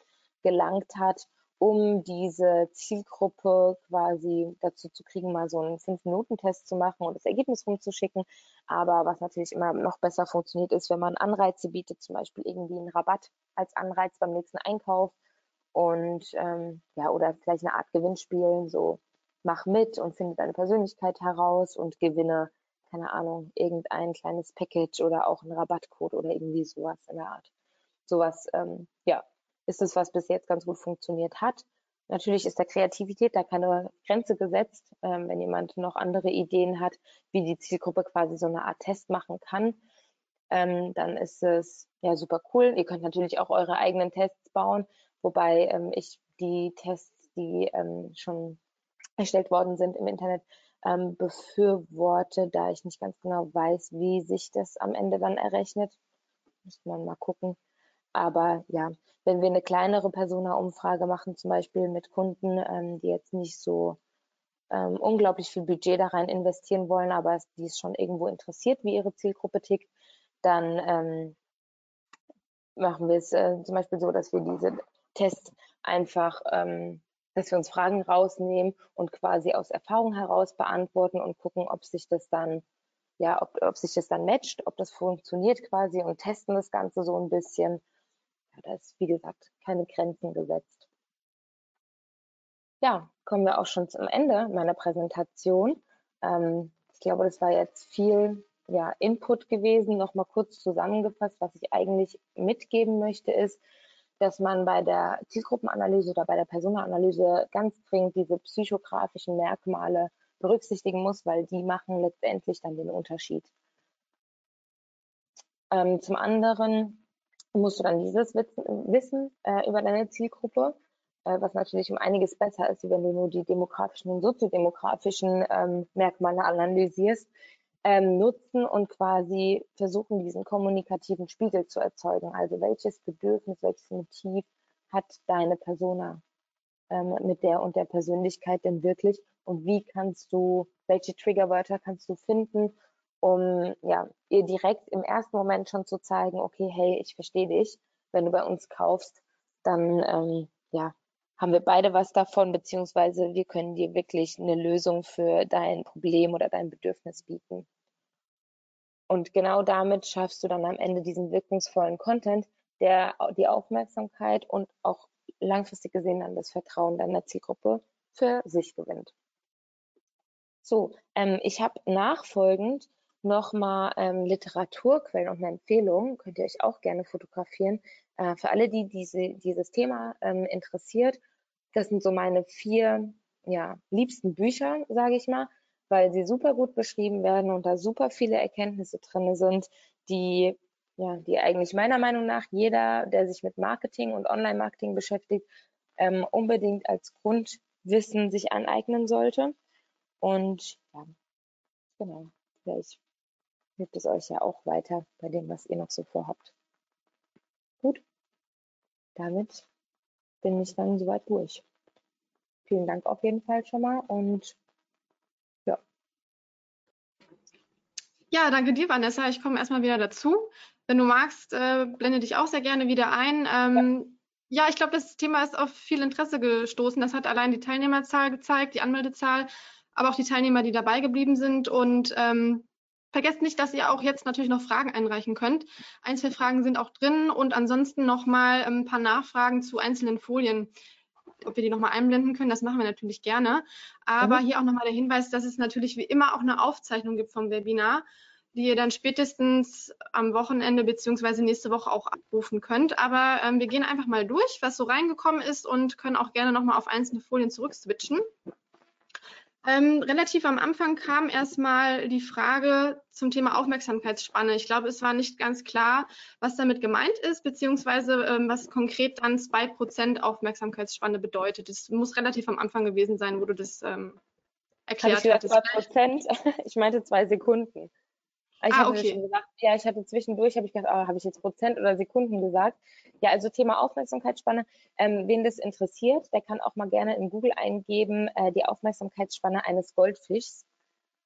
gelangt hat, um diese Zielgruppe quasi dazu zu kriegen, mal so einen Fünf-Minuten-Test zu machen und das Ergebnis rumzuschicken. Aber was natürlich immer noch besser funktioniert, ist, wenn man Anreize bietet, zum Beispiel irgendwie einen Rabatt als Anreiz beim nächsten Einkauf und ähm, ja, oder vielleicht eine Art Gewinnspiel, so mach mit und finde deine Persönlichkeit heraus und gewinne keine Ahnung, irgendein kleines Package oder auch ein Rabattcode oder irgendwie sowas in der Art. Sowas, ähm, ja, ist es, was bis jetzt ganz gut funktioniert hat. Natürlich ist der Kreativität da keine Grenze gesetzt. Ähm, wenn jemand noch andere Ideen hat, wie die Zielgruppe quasi so eine Art Test machen kann, ähm, dann ist es ja super cool. Ihr könnt natürlich auch eure eigenen Tests bauen, wobei ähm, ich die Tests, die ähm, schon erstellt worden sind im Internet, ähm, befürworte, da ich nicht ganz genau weiß, wie sich das am Ende dann errechnet. Müsste man mal gucken. Aber ja, wenn wir eine kleinere Persona-Umfrage machen, zum Beispiel mit Kunden, ähm, die jetzt nicht so ähm, unglaublich viel Budget da rein investieren wollen, aber die es schon irgendwo interessiert, wie ihre Zielgruppe tickt, dann ähm, machen wir es äh, zum Beispiel so, dass wir diese Tests einfach ähm, dass wir uns Fragen rausnehmen und quasi aus Erfahrung heraus beantworten und gucken, ob sich das dann, ja, ob, ob sich das dann matcht, ob das funktioniert quasi und testen das Ganze so ein bisschen. Da ist, wie gesagt, keine Grenzen gesetzt. Ja, kommen wir auch schon zum Ende meiner Präsentation. Ähm, ich glaube, das war jetzt viel ja, Input gewesen. Nochmal kurz zusammengefasst, was ich eigentlich mitgeben möchte, ist, dass man bei der Zielgruppenanalyse oder bei der Personenanalyse ganz dringend diese psychografischen Merkmale berücksichtigen muss, weil die machen letztendlich dann den Unterschied. Ähm, zum anderen musst du dann dieses Wissen äh, über deine Zielgruppe, äh, was natürlich um einiges besser ist, wenn du nur die demografischen und soziodemografischen ähm, Merkmale analysierst, ähm, nutzen und quasi versuchen, diesen kommunikativen Spiegel zu erzeugen. Also welches Bedürfnis, welches Motiv hat deine Persona ähm, mit der und der Persönlichkeit denn wirklich und wie kannst du, welche Triggerwörter kannst du finden, um ja, ihr direkt im ersten Moment schon zu zeigen, okay, hey, ich verstehe dich, wenn du bei uns kaufst, dann ähm, ja, haben wir beide was davon, beziehungsweise wir können dir wirklich eine Lösung für dein Problem oder dein Bedürfnis bieten. Und genau damit schaffst du dann am Ende diesen wirkungsvollen Content, der die Aufmerksamkeit und auch langfristig gesehen dann das Vertrauen deiner Zielgruppe für sich gewinnt. So, ähm, ich habe nachfolgend nochmal ähm, Literaturquellen und eine Empfehlung, könnt ihr euch auch gerne fotografieren. Äh, für alle, die diese, dieses Thema ähm, interessiert, das sind so meine vier ja, liebsten Bücher, sage ich mal, weil sie super gut beschrieben werden und da super viele Erkenntnisse drin sind, die ja, die eigentlich meiner Meinung nach jeder, der sich mit Marketing und Online-Marketing beschäftigt, ähm, unbedingt als Grundwissen sich aneignen sollte. Und ja, genau, vielleicht hilft es euch ja auch weiter bei dem, was ihr noch so vorhabt. Gut, damit bin ich dann soweit durch. Vielen Dank auf jeden Fall schon mal und ja. Ja, danke dir, Vanessa. Ich komme erstmal wieder dazu. Wenn du magst, äh, blende dich auch sehr gerne wieder ein. Ähm, ja. ja. ich glaube, das Thema ist auf viel Interesse gestoßen. Das hat allein die Teilnehmerzahl gezeigt, die Anmeldezahl, aber auch die Teilnehmer, die dabei geblieben sind. Und ähm, Vergesst nicht, dass ihr auch jetzt natürlich noch Fragen einreichen könnt. Ein, zwei Fragen sind auch drin und ansonsten nochmal ein paar Nachfragen zu einzelnen Folien. Ob wir die nochmal einblenden können, das machen wir natürlich gerne. Aber mhm. hier auch nochmal der Hinweis, dass es natürlich wie immer auch eine Aufzeichnung gibt vom Webinar, die ihr dann spätestens am Wochenende beziehungsweise nächste Woche auch abrufen könnt. Aber ähm, wir gehen einfach mal durch, was so reingekommen ist und können auch gerne nochmal auf einzelne Folien zurückswitchen. Ähm, relativ am Anfang kam erstmal die Frage zum Thema Aufmerksamkeitsspanne. Ich glaube, es war nicht ganz klar, was damit gemeint ist, beziehungsweise ähm, was konkret dann 2% Aufmerksamkeitsspanne bedeutet. Es muss relativ am Anfang gewesen sein, wo du das ähm, erklärt Hatte ich hattest. 2%? Ich meinte zwei Sekunden. Ich ah, okay. schon gesagt, ja, ich hatte zwischendurch, habe ich gedacht, oh, habe ich jetzt Prozent oder Sekunden gesagt? Ja, also Thema Aufmerksamkeitsspanne. Ähm, wen das interessiert, der kann auch mal gerne in Google eingeben, äh, die Aufmerksamkeitsspanne eines Goldfischs,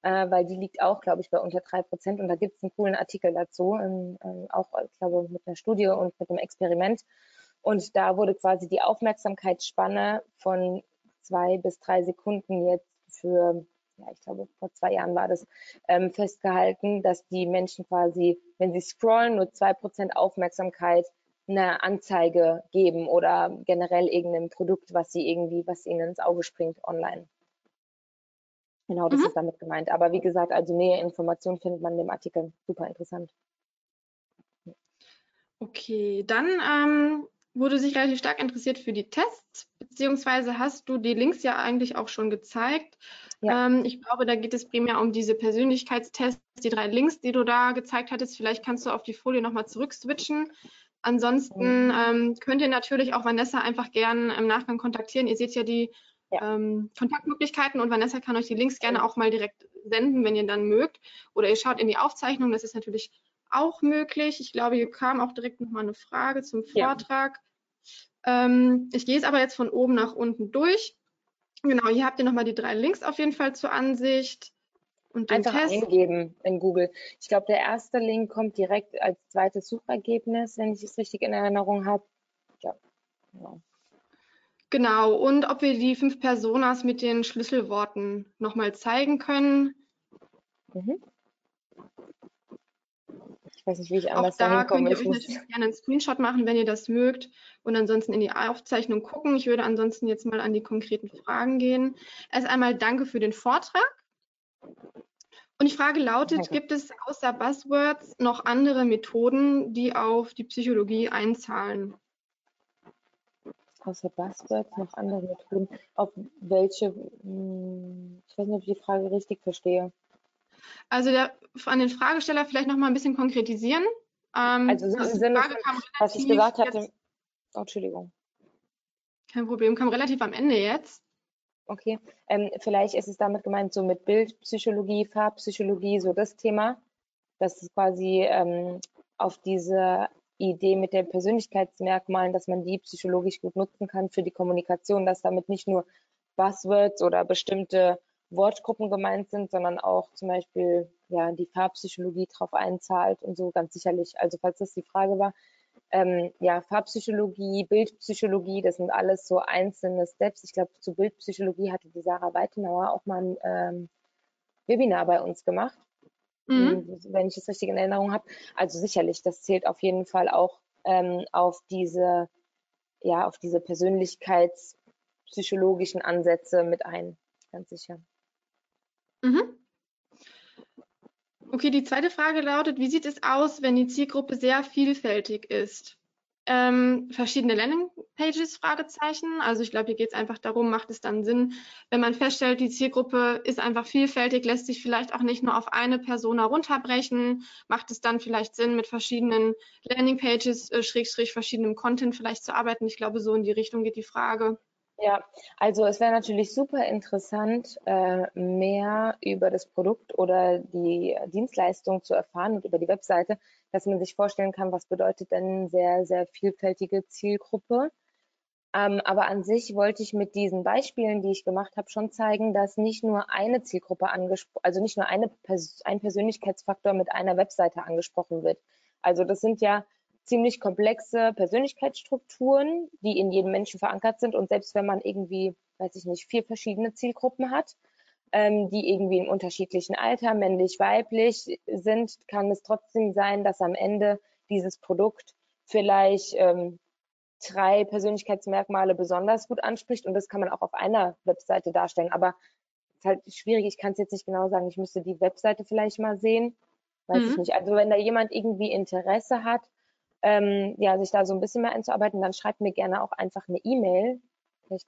äh, weil die liegt auch, glaube ich, bei unter drei Prozent. Und da gibt es einen coolen Artikel dazu, ähm, äh, auch, ich glaube, mit einer Studie und mit einem Experiment. Und da wurde quasi die Aufmerksamkeitsspanne von zwei bis drei Sekunden jetzt für ja, ich glaube, vor zwei Jahren war das, ähm, festgehalten, dass die Menschen quasi, wenn sie scrollen, nur zwei Prozent Aufmerksamkeit eine Anzeige geben oder generell irgendein Produkt, was sie irgendwie, was ihnen ins Auge springt online. Genau, das mhm. ist damit gemeint. Aber wie gesagt, also nähere Informationen findet man in dem Artikel. Super interessant. Okay, dann ähm, wurde sich relativ stark interessiert für die Tests, beziehungsweise hast du die Links ja eigentlich auch schon gezeigt. Ja. Ähm, ich glaube, da geht es primär um diese Persönlichkeitstests, die drei Links, die du da gezeigt hattest. Vielleicht kannst du auf die Folie nochmal zurück switchen. Ansonsten mhm. ähm, könnt ihr natürlich auch Vanessa einfach gern im Nachgang kontaktieren. Ihr seht ja die ja. Ähm, Kontaktmöglichkeiten und Vanessa kann euch die Links gerne auch mal direkt senden, wenn ihr dann mögt. Oder ihr schaut in die Aufzeichnung, das ist natürlich auch möglich. Ich glaube, hier kam auch direkt nochmal eine Frage zum Vortrag. Ja. Ähm, ich gehe es aber jetzt von oben nach unten durch. Genau, hier habt ihr nochmal die drei Links auf jeden Fall zur Ansicht. Und den Einfach Test. eingeben in Google. Ich glaube, der erste Link kommt direkt als zweites Suchergebnis, wenn ich es richtig in Erinnerung habe. Ja, genau. Genau, und ob wir die fünf Personas mit den Schlüsselworten nochmal zeigen können. Mhm. Ich weiß nicht, wie ich anders Auch da könnt ihr euch natürlich gerne einen Screenshot machen, wenn ihr das mögt und ansonsten in die Aufzeichnung gucken. Ich würde ansonsten jetzt mal an die konkreten Fragen gehen. Erst einmal danke für den Vortrag. Und die Frage lautet, danke. gibt es außer Buzzwords noch andere Methoden, die auf die Psychologie einzahlen? außer Buzzwords noch andere Methoden? Ob welche, hm, ich weiß nicht, ob ich die Frage richtig verstehe. Also der, an den Fragesteller vielleicht noch mal ein bisschen konkretisieren. Ähm, also im Sinne von, was ich gesagt hatte. Oh, Entschuldigung. Kein Problem, kam relativ am Ende jetzt. Okay, ähm, vielleicht ist es damit gemeint, so mit Bildpsychologie, Farbpsychologie, so das Thema, dass es quasi ähm, auf diese Idee mit den Persönlichkeitsmerkmalen, dass man die psychologisch gut nutzen kann für die Kommunikation, dass damit nicht nur Buzzwords oder bestimmte Wortgruppen gemeint sind, sondern auch zum Beispiel ja, die Farbpsychologie drauf einzahlt und so ganz sicherlich. Also falls das die Frage war, ähm, ja, Farbpsychologie, Bildpsychologie, das sind alles so einzelne Steps. Ich glaube, zu Bildpsychologie hatte die Sarah Weitenauer auch mal ein ähm, Webinar bei uns gemacht, mhm. wenn ich es richtig in Erinnerung habe. Also sicherlich, das zählt auf jeden Fall auch ähm, auf diese, ja, auf diese persönlichkeitspsychologischen Ansätze mit ein, ganz sicher. Mhm. Okay, die zweite Frage lautet, wie sieht es aus, wenn die Zielgruppe sehr vielfältig ist? Ähm, verschiedene Landingpages, Fragezeichen. Also ich glaube, hier geht es einfach darum, macht es dann Sinn, wenn man feststellt, die Zielgruppe ist einfach vielfältig, lässt sich vielleicht auch nicht nur auf eine Person herunterbrechen, macht es dann vielleicht Sinn, mit verschiedenen Landingpages, äh, Schrägstrich, verschiedenem Content vielleicht zu arbeiten. Ich glaube, so in die Richtung geht die Frage. Ja, also es wäre natürlich super interessant, äh, mehr über das Produkt oder die Dienstleistung zu erfahren und über die Webseite, dass man sich vorstellen kann, was bedeutet denn sehr, sehr vielfältige Zielgruppe. Ähm, aber an sich wollte ich mit diesen Beispielen, die ich gemacht habe, schon zeigen, dass nicht nur eine Zielgruppe angesprochen, also nicht nur eine Pers ein Persönlichkeitsfaktor mit einer Webseite angesprochen wird. Also das sind ja ziemlich komplexe Persönlichkeitsstrukturen, die in jedem Menschen verankert sind. Und selbst wenn man irgendwie, weiß ich nicht, vier verschiedene Zielgruppen hat, ähm, die irgendwie im unterschiedlichen Alter, männlich, weiblich sind, kann es trotzdem sein, dass am Ende dieses Produkt vielleicht ähm, drei Persönlichkeitsmerkmale besonders gut anspricht. Und das kann man auch auf einer Webseite darstellen. Aber es ist halt schwierig, ich kann es jetzt nicht genau sagen. Ich müsste die Webseite vielleicht mal sehen. Weiß mhm. ich nicht. Also wenn da jemand irgendwie Interesse hat, ähm, ja, sich da so ein bisschen mehr einzuarbeiten, dann schreibt mir gerne auch einfach eine E-Mail. Vielleicht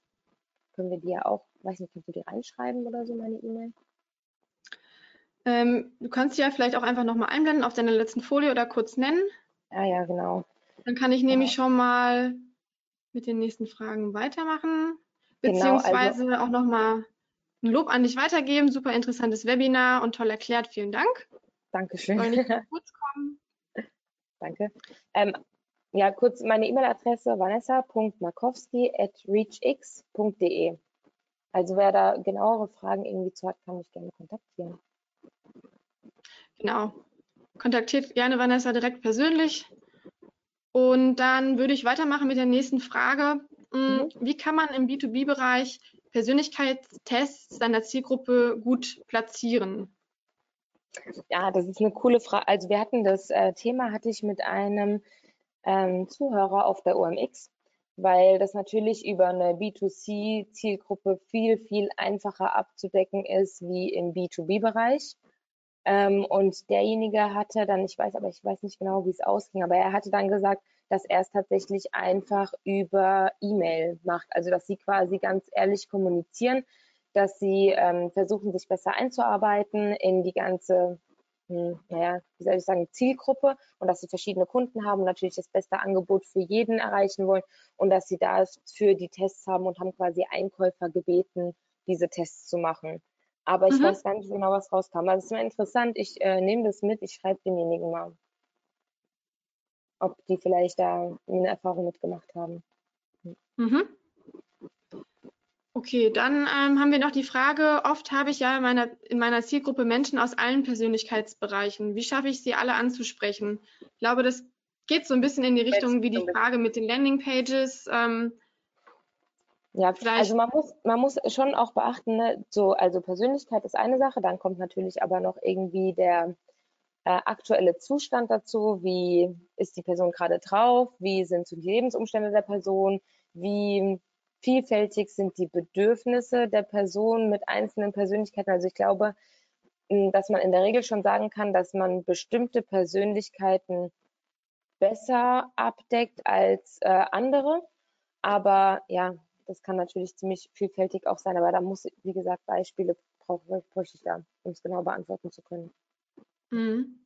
können wir die ja auch, weiß nicht, kannst du die reinschreiben oder so, meine E-Mail? Ähm, du kannst die ja vielleicht auch einfach nochmal einblenden auf deiner letzten Folie oder kurz nennen. Ja, ja, genau. Dann kann ich nämlich schon mal mit den nächsten Fragen weitermachen, beziehungsweise genau, also, auch nochmal ein Lob an dich weitergeben. Super interessantes Webinar und toll erklärt. Vielen Dank. Dankeschön. Soll nicht kurz kommen? Danke. Ähm, ja, kurz meine E-Mail-Adresse vanessa.markowski.reachx.de. Also wer da genauere Fragen irgendwie zu hat, kann mich gerne kontaktieren. Genau. Kontaktiert gerne Vanessa direkt persönlich. Und dann würde ich weitermachen mit der nächsten Frage. Hm, mhm. Wie kann man im B2B-Bereich Persönlichkeitstests seiner Zielgruppe gut platzieren? Ja, das ist eine coole Frage. Also wir hatten das äh, Thema, hatte ich mit einem ähm, Zuhörer auf der OMX, weil das natürlich über eine B2C-Zielgruppe viel, viel einfacher abzudecken ist wie im B2B-Bereich. Ähm, und derjenige hatte dann, ich weiß, aber ich weiß nicht genau, wie es ausging, aber er hatte dann gesagt, dass er es tatsächlich einfach über E-Mail macht. Also dass sie quasi ganz ehrlich kommunizieren, dass sie ähm, versuchen, sich besser einzuarbeiten in die ganze, hm, naja, wie soll ich sagen, Zielgruppe und dass sie verschiedene Kunden haben, natürlich das beste Angebot für jeden erreichen wollen und dass sie dafür die Tests haben und haben quasi Einkäufer gebeten, diese Tests zu machen. Aber ich mhm. weiß gar nicht genau, was rauskam. Also es ist mal interessant, ich äh, nehme das mit, ich schreibe denjenigen mal, ob die vielleicht da eine Erfahrung mitgemacht haben. Mhm. Okay, dann ähm, haben wir noch die Frage, oft habe ich ja in meiner, in meiner Zielgruppe Menschen aus allen Persönlichkeitsbereichen. Wie schaffe ich sie alle anzusprechen? Ich glaube, das geht so ein bisschen in die Richtung wie die Frage mit den Landingpages. Ähm, ja, also man muss, man muss schon auch beachten, ne, so, also Persönlichkeit ist eine Sache, dann kommt natürlich aber noch irgendwie der äh, aktuelle Zustand dazu, wie ist die Person gerade drauf, wie sind so die Lebensumstände der Person, wie vielfältig sind die Bedürfnisse der Person mit einzelnen Persönlichkeiten. Also ich glaube, dass man in der Regel schon sagen kann, dass man bestimmte Persönlichkeiten besser abdeckt als äh, andere. Aber ja, das kann natürlich ziemlich vielfältig auch sein, aber da muss, wie gesagt, Beispiele brauche ich da, um es genau beantworten zu können. Mhm.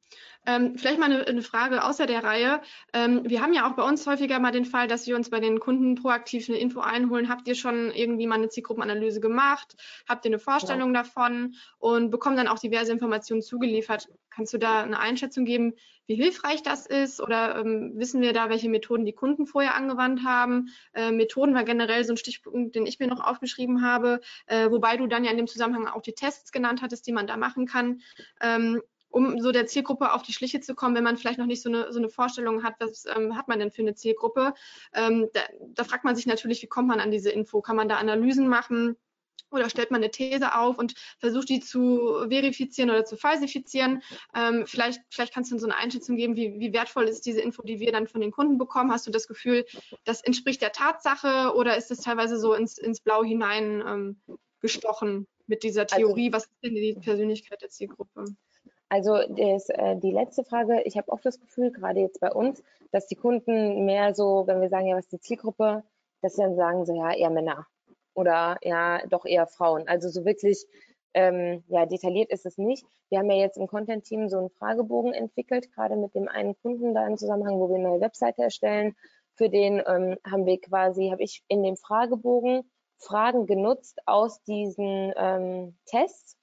Ähm, vielleicht mal eine, eine, Frage außer der Reihe. Ähm, wir haben ja auch bei uns häufiger mal den Fall, dass wir uns bei den Kunden proaktiv eine Info einholen. Habt ihr schon irgendwie mal eine Zielgruppenanalyse gemacht? Habt ihr eine Vorstellung ja. davon und bekommen dann auch diverse Informationen zugeliefert? Kannst du da eine Einschätzung geben, wie hilfreich das ist? Oder ähm, wissen wir da, welche Methoden die Kunden vorher angewandt haben? Äh, Methoden war generell so ein Stichpunkt, den ich mir noch aufgeschrieben habe, äh, wobei du dann ja in dem Zusammenhang auch die Tests genannt hattest, die man da machen kann. Ähm, um so der Zielgruppe auf die Schliche zu kommen, wenn man vielleicht noch nicht so eine, so eine Vorstellung hat, was ähm, hat man denn für eine Zielgruppe. Ähm, da, da fragt man sich natürlich, wie kommt man an diese Info? Kann man da Analysen machen? oder stellt man eine These auf und versucht die zu verifizieren oder zu falsifizieren. Ähm, vielleicht, vielleicht kannst du uns so eine Einschätzung geben, wie, wie, wertvoll ist diese Info, die wir dann von den Kunden bekommen. Hast du das Gefühl, das entspricht der Tatsache oder ist es teilweise so ins, ins Blau hinein ähm, gestochen mit dieser also Theorie? Also, Was ist denn die Persönlichkeit der Zielgruppe? Also das, äh, die letzte Frage, ich habe oft das Gefühl, gerade jetzt bei uns, dass die Kunden mehr so, wenn wir sagen, ja, was ist die Zielgruppe, dass sie dann sagen, so ja, eher Männer oder ja, doch eher Frauen. Also so wirklich ähm, ja, detailliert ist es nicht. Wir haben ja jetzt im Content-Team so einen Fragebogen entwickelt, gerade mit dem einen Kunden da im Zusammenhang, wo wir eine neue Webseite erstellen. Für den ähm, haben wir quasi, habe ich in dem Fragebogen Fragen genutzt aus diesen ähm, Tests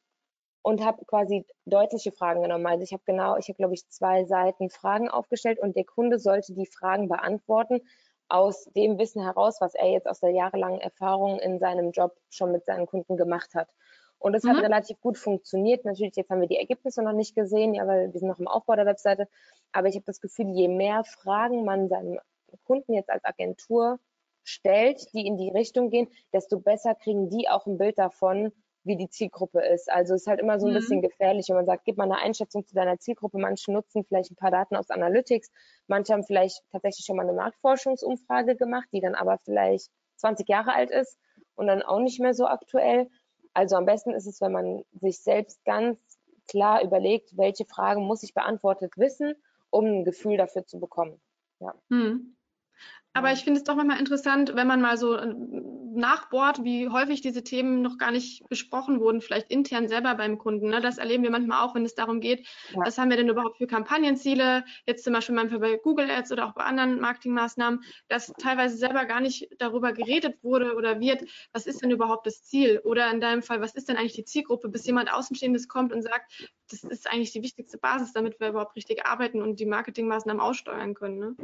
und habe quasi deutliche Fragen genommen. Also ich habe genau, ich habe glaube ich zwei Seiten Fragen aufgestellt und der Kunde sollte die Fragen beantworten aus dem Wissen heraus, was er jetzt aus der jahrelangen Erfahrung in seinem Job schon mit seinen Kunden gemacht hat. Und das mhm. hat relativ gut funktioniert. Natürlich, jetzt haben wir die Ergebnisse noch nicht gesehen, ja, weil wir sind noch im Aufbau der Webseite. Aber ich habe das Gefühl, je mehr Fragen man seinem Kunden jetzt als Agentur stellt, die in die Richtung gehen, desto besser kriegen die auch ein Bild davon, wie die Zielgruppe ist. Also es ist halt immer so ein mhm. bisschen gefährlich, wenn man sagt, gib mal eine Einschätzung zu deiner Zielgruppe. Manche nutzen vielleicht ein paar Daten aus Analytics, manche haben vielleicht tatsächlich schon mal eine Marktforschungsumfrage gemacht, die dann aber vielleicht 20 Jahre alt ist und dann auch nicht mehr so aktuell. Also am besten ist es, wenn man sich selbst ganz klar überlegt, welche Fragen muss ich beantwortet wissen, um ein Gefühl dafür zu bekommen. Ja. Mhm. Aber ich finde es doch manchmal interessant, wenn man mal so äh, nachbohrt, wie häufig diese Themen noch gar nicht besprochen wurden, vielleicht intern selber beim Kunden. Ne? Das erleben wir manchmal auch, wenn es darum geht, ja. was haben wir denn überhaupt für Kampagnenziele, jetzt zum Beispiel manchmal bei Google Ads oder auch bei anderen Marketingmaßnahmen, dass teilweise selber gar nicht darüber geredet wurde oder wird, was ist denn überhaupt das Ziel? Oder in deinem Fall, was ist denn eigentlich die Zielgruppe, bis jemand Außenstehendes kommt und sagt, das ist eigentlich die wichtigste Basis, damit wir überhaupt richtig arbeiten und die Marketingmaßnahmen aussteuern können. Ne?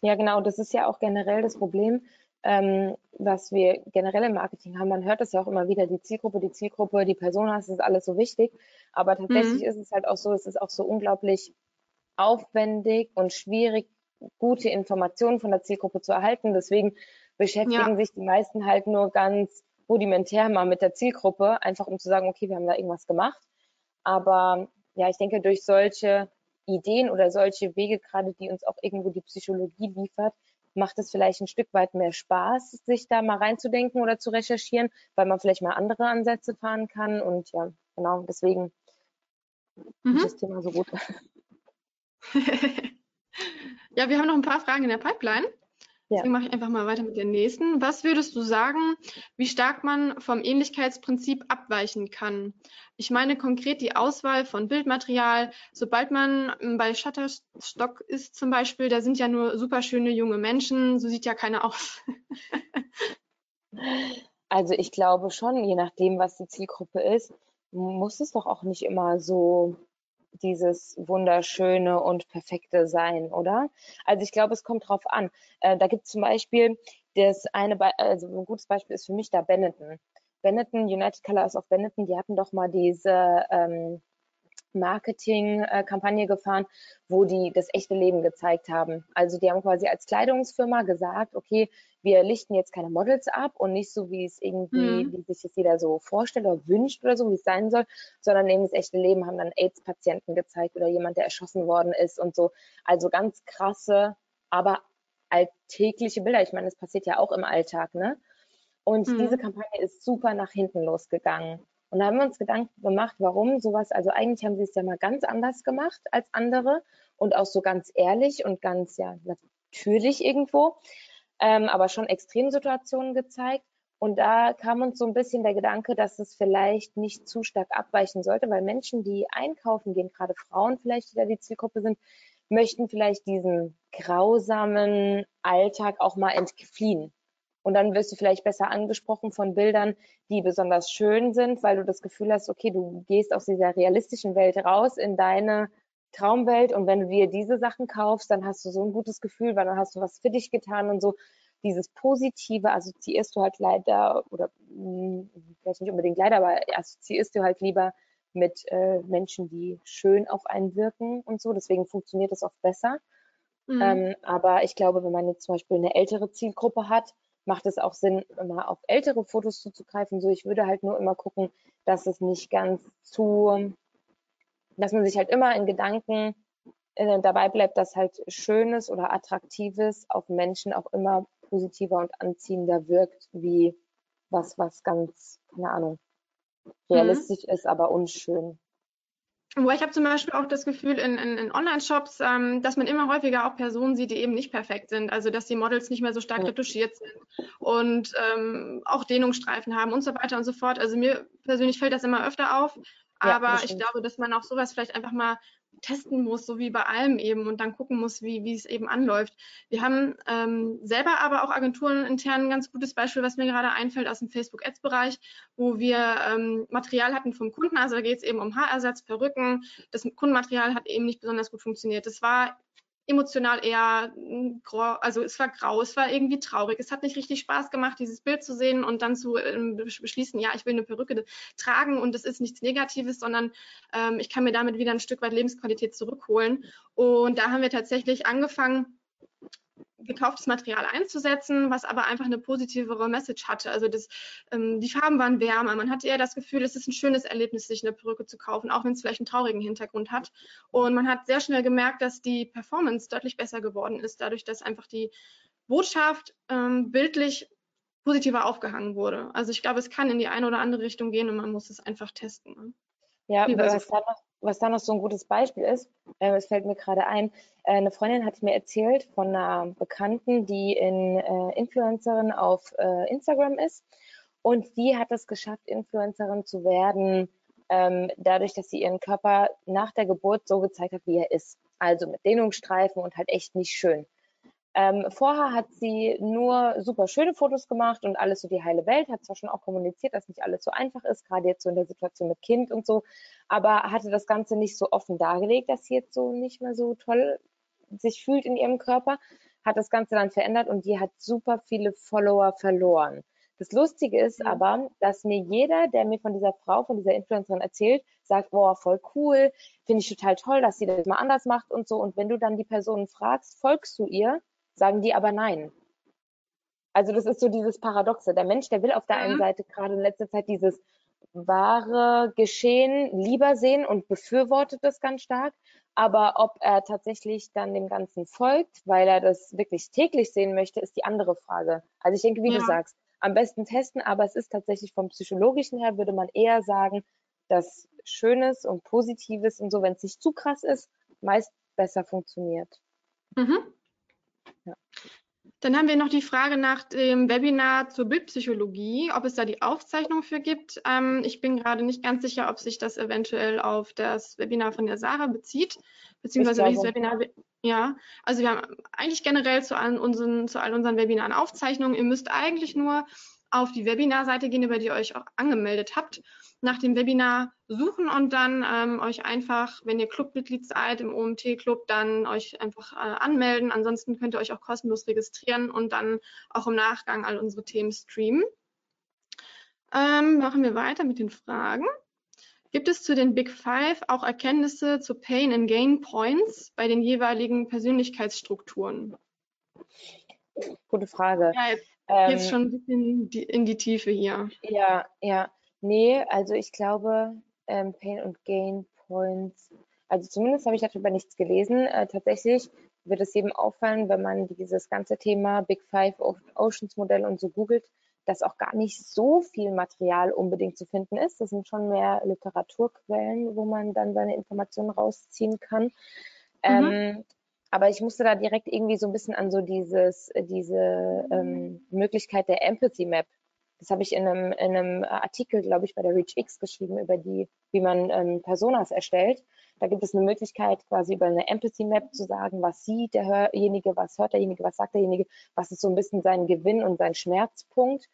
Ja, genau, das ist ja auch generell das Problem, ähm, was wir generell im Marketing haben. Man hört es ja auch immer wieder, die Zielgruppe, die Zielgruppe, die Person, das ist alles so wichtig. Aber tatsächlich mhm. ist es halt auch so, es ist auch so unglaublich aufwendig und schwierig, gute Informationen von der Zielgruppe zu erhalten. Deswegen beschäftigen ja. sich die meisten halt nur ganz rudimentär mal mit der Zielgruppe, einfach um zu sagen, okay, wir haben da irgendwas gemacht. Aber ja, ich denke, durch solche Ideen oder solche Wege, gerade die uns auch irgendwo die Psychologie liefert, macht es vielleicht ein Stück weit mehr Spaß, sich da mal reinzudenken oder zu recherchieren, weil man vielleicht mal andere Ansätze fahren kann. Und ja, genau, deswegen mhm. ist das Thema so gut. ja, wir haben noch ein paar Fragen in der Pipeline. Ja. Deswegen mache ich einfach mal weiter mit der nächsten. Was würdest du sagen, wie stark man vom Ähnlichkeitsprinzip abweichen kann? Ich meine konkret die Auswahl von Bildmaterial. Sobald man bei Shutterstock ist zum Beispiel, da sind ja nur super schöne junge Menschen. So sieht ja keiner aus. also ich glaube schon, je nachdem, was die Zielgruppe ist, muss es doch auch nicht immer so dieses wunderschöne und perfekte sein, oder? Also ich glaube, es kommt drauf an. Äh, da gibt es zum Beispiel das eine, Be also ein gutes Beispiel ist für mich da Benetton. Benetton, United Colors of Benetton, die hatten doch mal diese ähm, Marketing-Kampagne gefahren, wo die das echte Leben gezeigt haben. Also die haben quasi als Kleidungsfirma gesagt, okay, wir lichten jetzt keine Models ab und nicht so, wie es irgendwie, mhm. wie sich das jeder so vorstellt oder wünscht oder so, wie es sein soll, sondern neben das echte Leben haben dann AIDS-Patienten gezeigt oder jemand, der erschossen worden ist und so. Also ganz krasse, aber alltägliche Bilder. Ich meine, das passiert ja auch im Alltag, ne? Und mhm. diese Kampagne ist super nach hinten losgegangen. Und da haben wir uns Gedanken gemacht, warum sowas, also eigentlich haben sie es ja mal ganz anders gemacht als andere und auch so ganz ehrlich und ganz ja natürlich irgendwo. ähm, aber schon Extremsituationen gezeigt. Und da kam uns so ein bisschen der Gedanke, dass es vielleicht nicht zu stark abweichen sollte, weil Menschen, die einkaufen gehen, gerade Frauen vielleicht, die da die Zielgruppe sind, möchten vielleicht diesen grausamen Alltag auch mal entfliehen. Und dann wirst du vielleicht besser angesprochen von Bildern, die besonders schön sind, weil du das Gefühl hast, okay, du gehst aus dieser realistischen Welt raus in deine Traumwelt und wenn du dir diese Sachen kaufst, dann hast du so ein gutes Gefühl, weil dann hast du was für dich getan und so. Dieses Positive assoziierst du halt leider, oder mh, hm, vielleicht nicht unbedingt leider, aber assoziierst du halt lieber mit äh, Menschen, die schön auf einen wirken und so. Deswegen funktioniert das oft besser. Mhm. Ähm, aber ich glaube, wenn man jetzt zum Beispiel eine ältere Zielgruppe hat, macht es auch Sinn, immer auf ältere Fotos zuzugreifen. So, ich würde halt nur immer gucken, dass es nicht ganz zu, dass man sich halt immer in Gedanken äh, dabei bleibt, dass halt Schönes oder Attraktives auf Menschen auch immer positiver und anziehender wirkt, wie was, was ganz, keine Ahnung, mhm. realistisch mhm. ist, aber unschön. Wo ich habe zum Beispiel auch das Gefühl in, in, in Online-Shops, ähm, dass man immer häufiger auch Personen sieht, die eben nicht perfekt sind. Also dass die Models nicht mehr so stark retuschiert sind und ähm, auch Dehnungsstreifen haben und so weiter und so fort. Also mir persönlich fällt das immer öfter auf. Aber ja, ich glaube, dass man auch sowas vielleicht einfach mal testen muss, so wie bei allem eben und dann gucken muss, wie, wie es eben anläuft. Wir haben ähm, selber aber auch Agenturen intern ein ganz gutes Beispiel, was mir gerade einfällt aus dem Facebook-Ads-Bereich, wo wir ähm, Material hatten vom Kunden, also da geht es eben um Haarersatz, Perücken. Das Kundenmaterial hat eben nicht besonders gut funktioniert. Das war emotional eher grau, also es war grau, es war irgendwie traurig. Es hat nicht richtig Spaß gemacht, dieses Bild zu sehen und dann zu ähm, beschließen, ja, ich will eine Perücke tragen und es ist nichts Negatives, sondern ähm, ich kann mir damit wieder ein Stück weit Lebensqualität zurückholen. Und da haben wir tatsächlich angefangen, gekauftes Material einzusetzen, was aber einfach eine positivere Message hatte. Also das, ähm, die Farben waren wärmer. Man hatte eher das Gefühl, es ist ein schönes Erlebnis, sich eine Perücke zu kaufen, auch wenn es vielleicht einen traurigen Hintergrund hat. Und man hat sehr schnell gemerkt, dass die Performance deutlich besser geworden ist, dadurch, dass einfach die Botschaft ähm, bildlich positiver aufgehangen wurde. Also ich glaube, es kann in die eine oder andere Richtung gehen und man muss es einfach testen. Ne? Ja, was da, noch, was da noch so ein gutes Beispiel ist, äh, es fällt mir gerade ein, äh, eine Freundin hat mir erzählt von einer Bekannten, die in äh, Influencerin auf äh, Instagram ist und die hat es geschafft, Influencerin zu werden, ähm, dadurch, dass sie ihren Körper nach der Geburt so gezeigt hat, wie er ist. Also mit Dehnungsstreifen und halt echt nicht schön. Ähm, vorher hat sie nur super schöne Fotos gemacht und alles so die heile Welt, hat zwar schon auch kommuniziert, dass nicht alles so einfach ist, gerade jetzt so in der Situation mit Kind und so, aber hatte das Ganze nicht so offen dargelegt, dass sie jetzt so nicht mehr so toll sich fühlt in ihrem Körper, hat das Ganze dann verändert und die hat super viele Follower verloren. Das Lustige ist mhm. aber, dass mir jeder, der mir von dieser Frau, von dieser Influencerin erzählt, sagt, boah, voll cool, finde ich total toll, dass sie das mal anders macht und so. Und wenn du dann die Person fragst, folgst du ihr, sagen die aber nein. Also das ist so dieses Paradoxe. Der Mensch, der will auf der einen mhm. Seite gerade in letzter Zeit dieses wahre Geschehen lieber sehen und befürwortet das ganz stark. Aber ob er tatsächlich dann dem Ganzen folgt, weil er das wirklich täglich sehen möchte, ist die andere Frage. Also ich denke, wie ja. du sagst, am besten testen, aber es ist tatsächlich vom psychologischen her, würde man eher sagen, dass Schönes und Positives und so, wenn es nicht zu krass ist, meist besser funktioniert. Mhm. Ja. Dann haben wir noch die Frage nach dem Webinar zur Bildpsychologie, ob es da die Aufzeichnung für gibt. Ähm, ich bin gerade nicht ganz sicher, ob sich das eventuell auf das Webinar von der Sarah bezieht, beziehungsweise welches Webinar. Ja, also wir haben eigentlich generell zu allen unseren, zu all unseren Webinaren Aufzeichnungen. Ihr müsst eigentlich nur auf die Webinarseite gehen, über die ihr euch auch angemeldet habt nach dem Webinar suchen und dann ähm, euch einfach, wenn ihr Clubmitglied seid im OMT-Club, dann euch einfach äh, anmelden. Ansonsten könnt ihr euch auch kostenlos registrieren und dann auch im Nachgang all unsere Themen streamen. Ähm, machen wir weiter mit den Fragen. Gibt es zu den Big Five auch Erkenntnisse zu Pain and Gain Points bei den jeweiligen Persönlichkeitsstrukturen? Gute Frage. Ja, jetzt ähm, geht schon ein bisschen in die Tiefe hier. Ja, ja. Nee, also ich glaube, ähm, Pain und Gain Points, also zumindest habe ich darüber nichts gelesen. Äh, tatsächlich wird es jedem auffallen, wenn man dieses ganze Thema Big Five Oceans Modell und so googelt, dass auch gar nicht so viel Material unbedingt zu finden ist. Das sind schon mehr Literaturquellen, wo man dann seine Informationen rausziehen kann. Mhm. Ähm, aber ich musste da direkt irgendwie so ein bisschen an so dieses, diese ähm, Möglichkeit der Empathy Map. Das habe ich in einem, in einem Artikel, glaube ich, bei der ReachX geschrieben, über die, wie man ähm, Personas erstellt. Da gibt es eine Möglichkeit, quasi über eine Empathy Map zu sagen, was sieht derjenige, was hört derjenige, was sagt derjenige, was ist so ein bisschen sein Gewinn und sein Schmerzpunkt.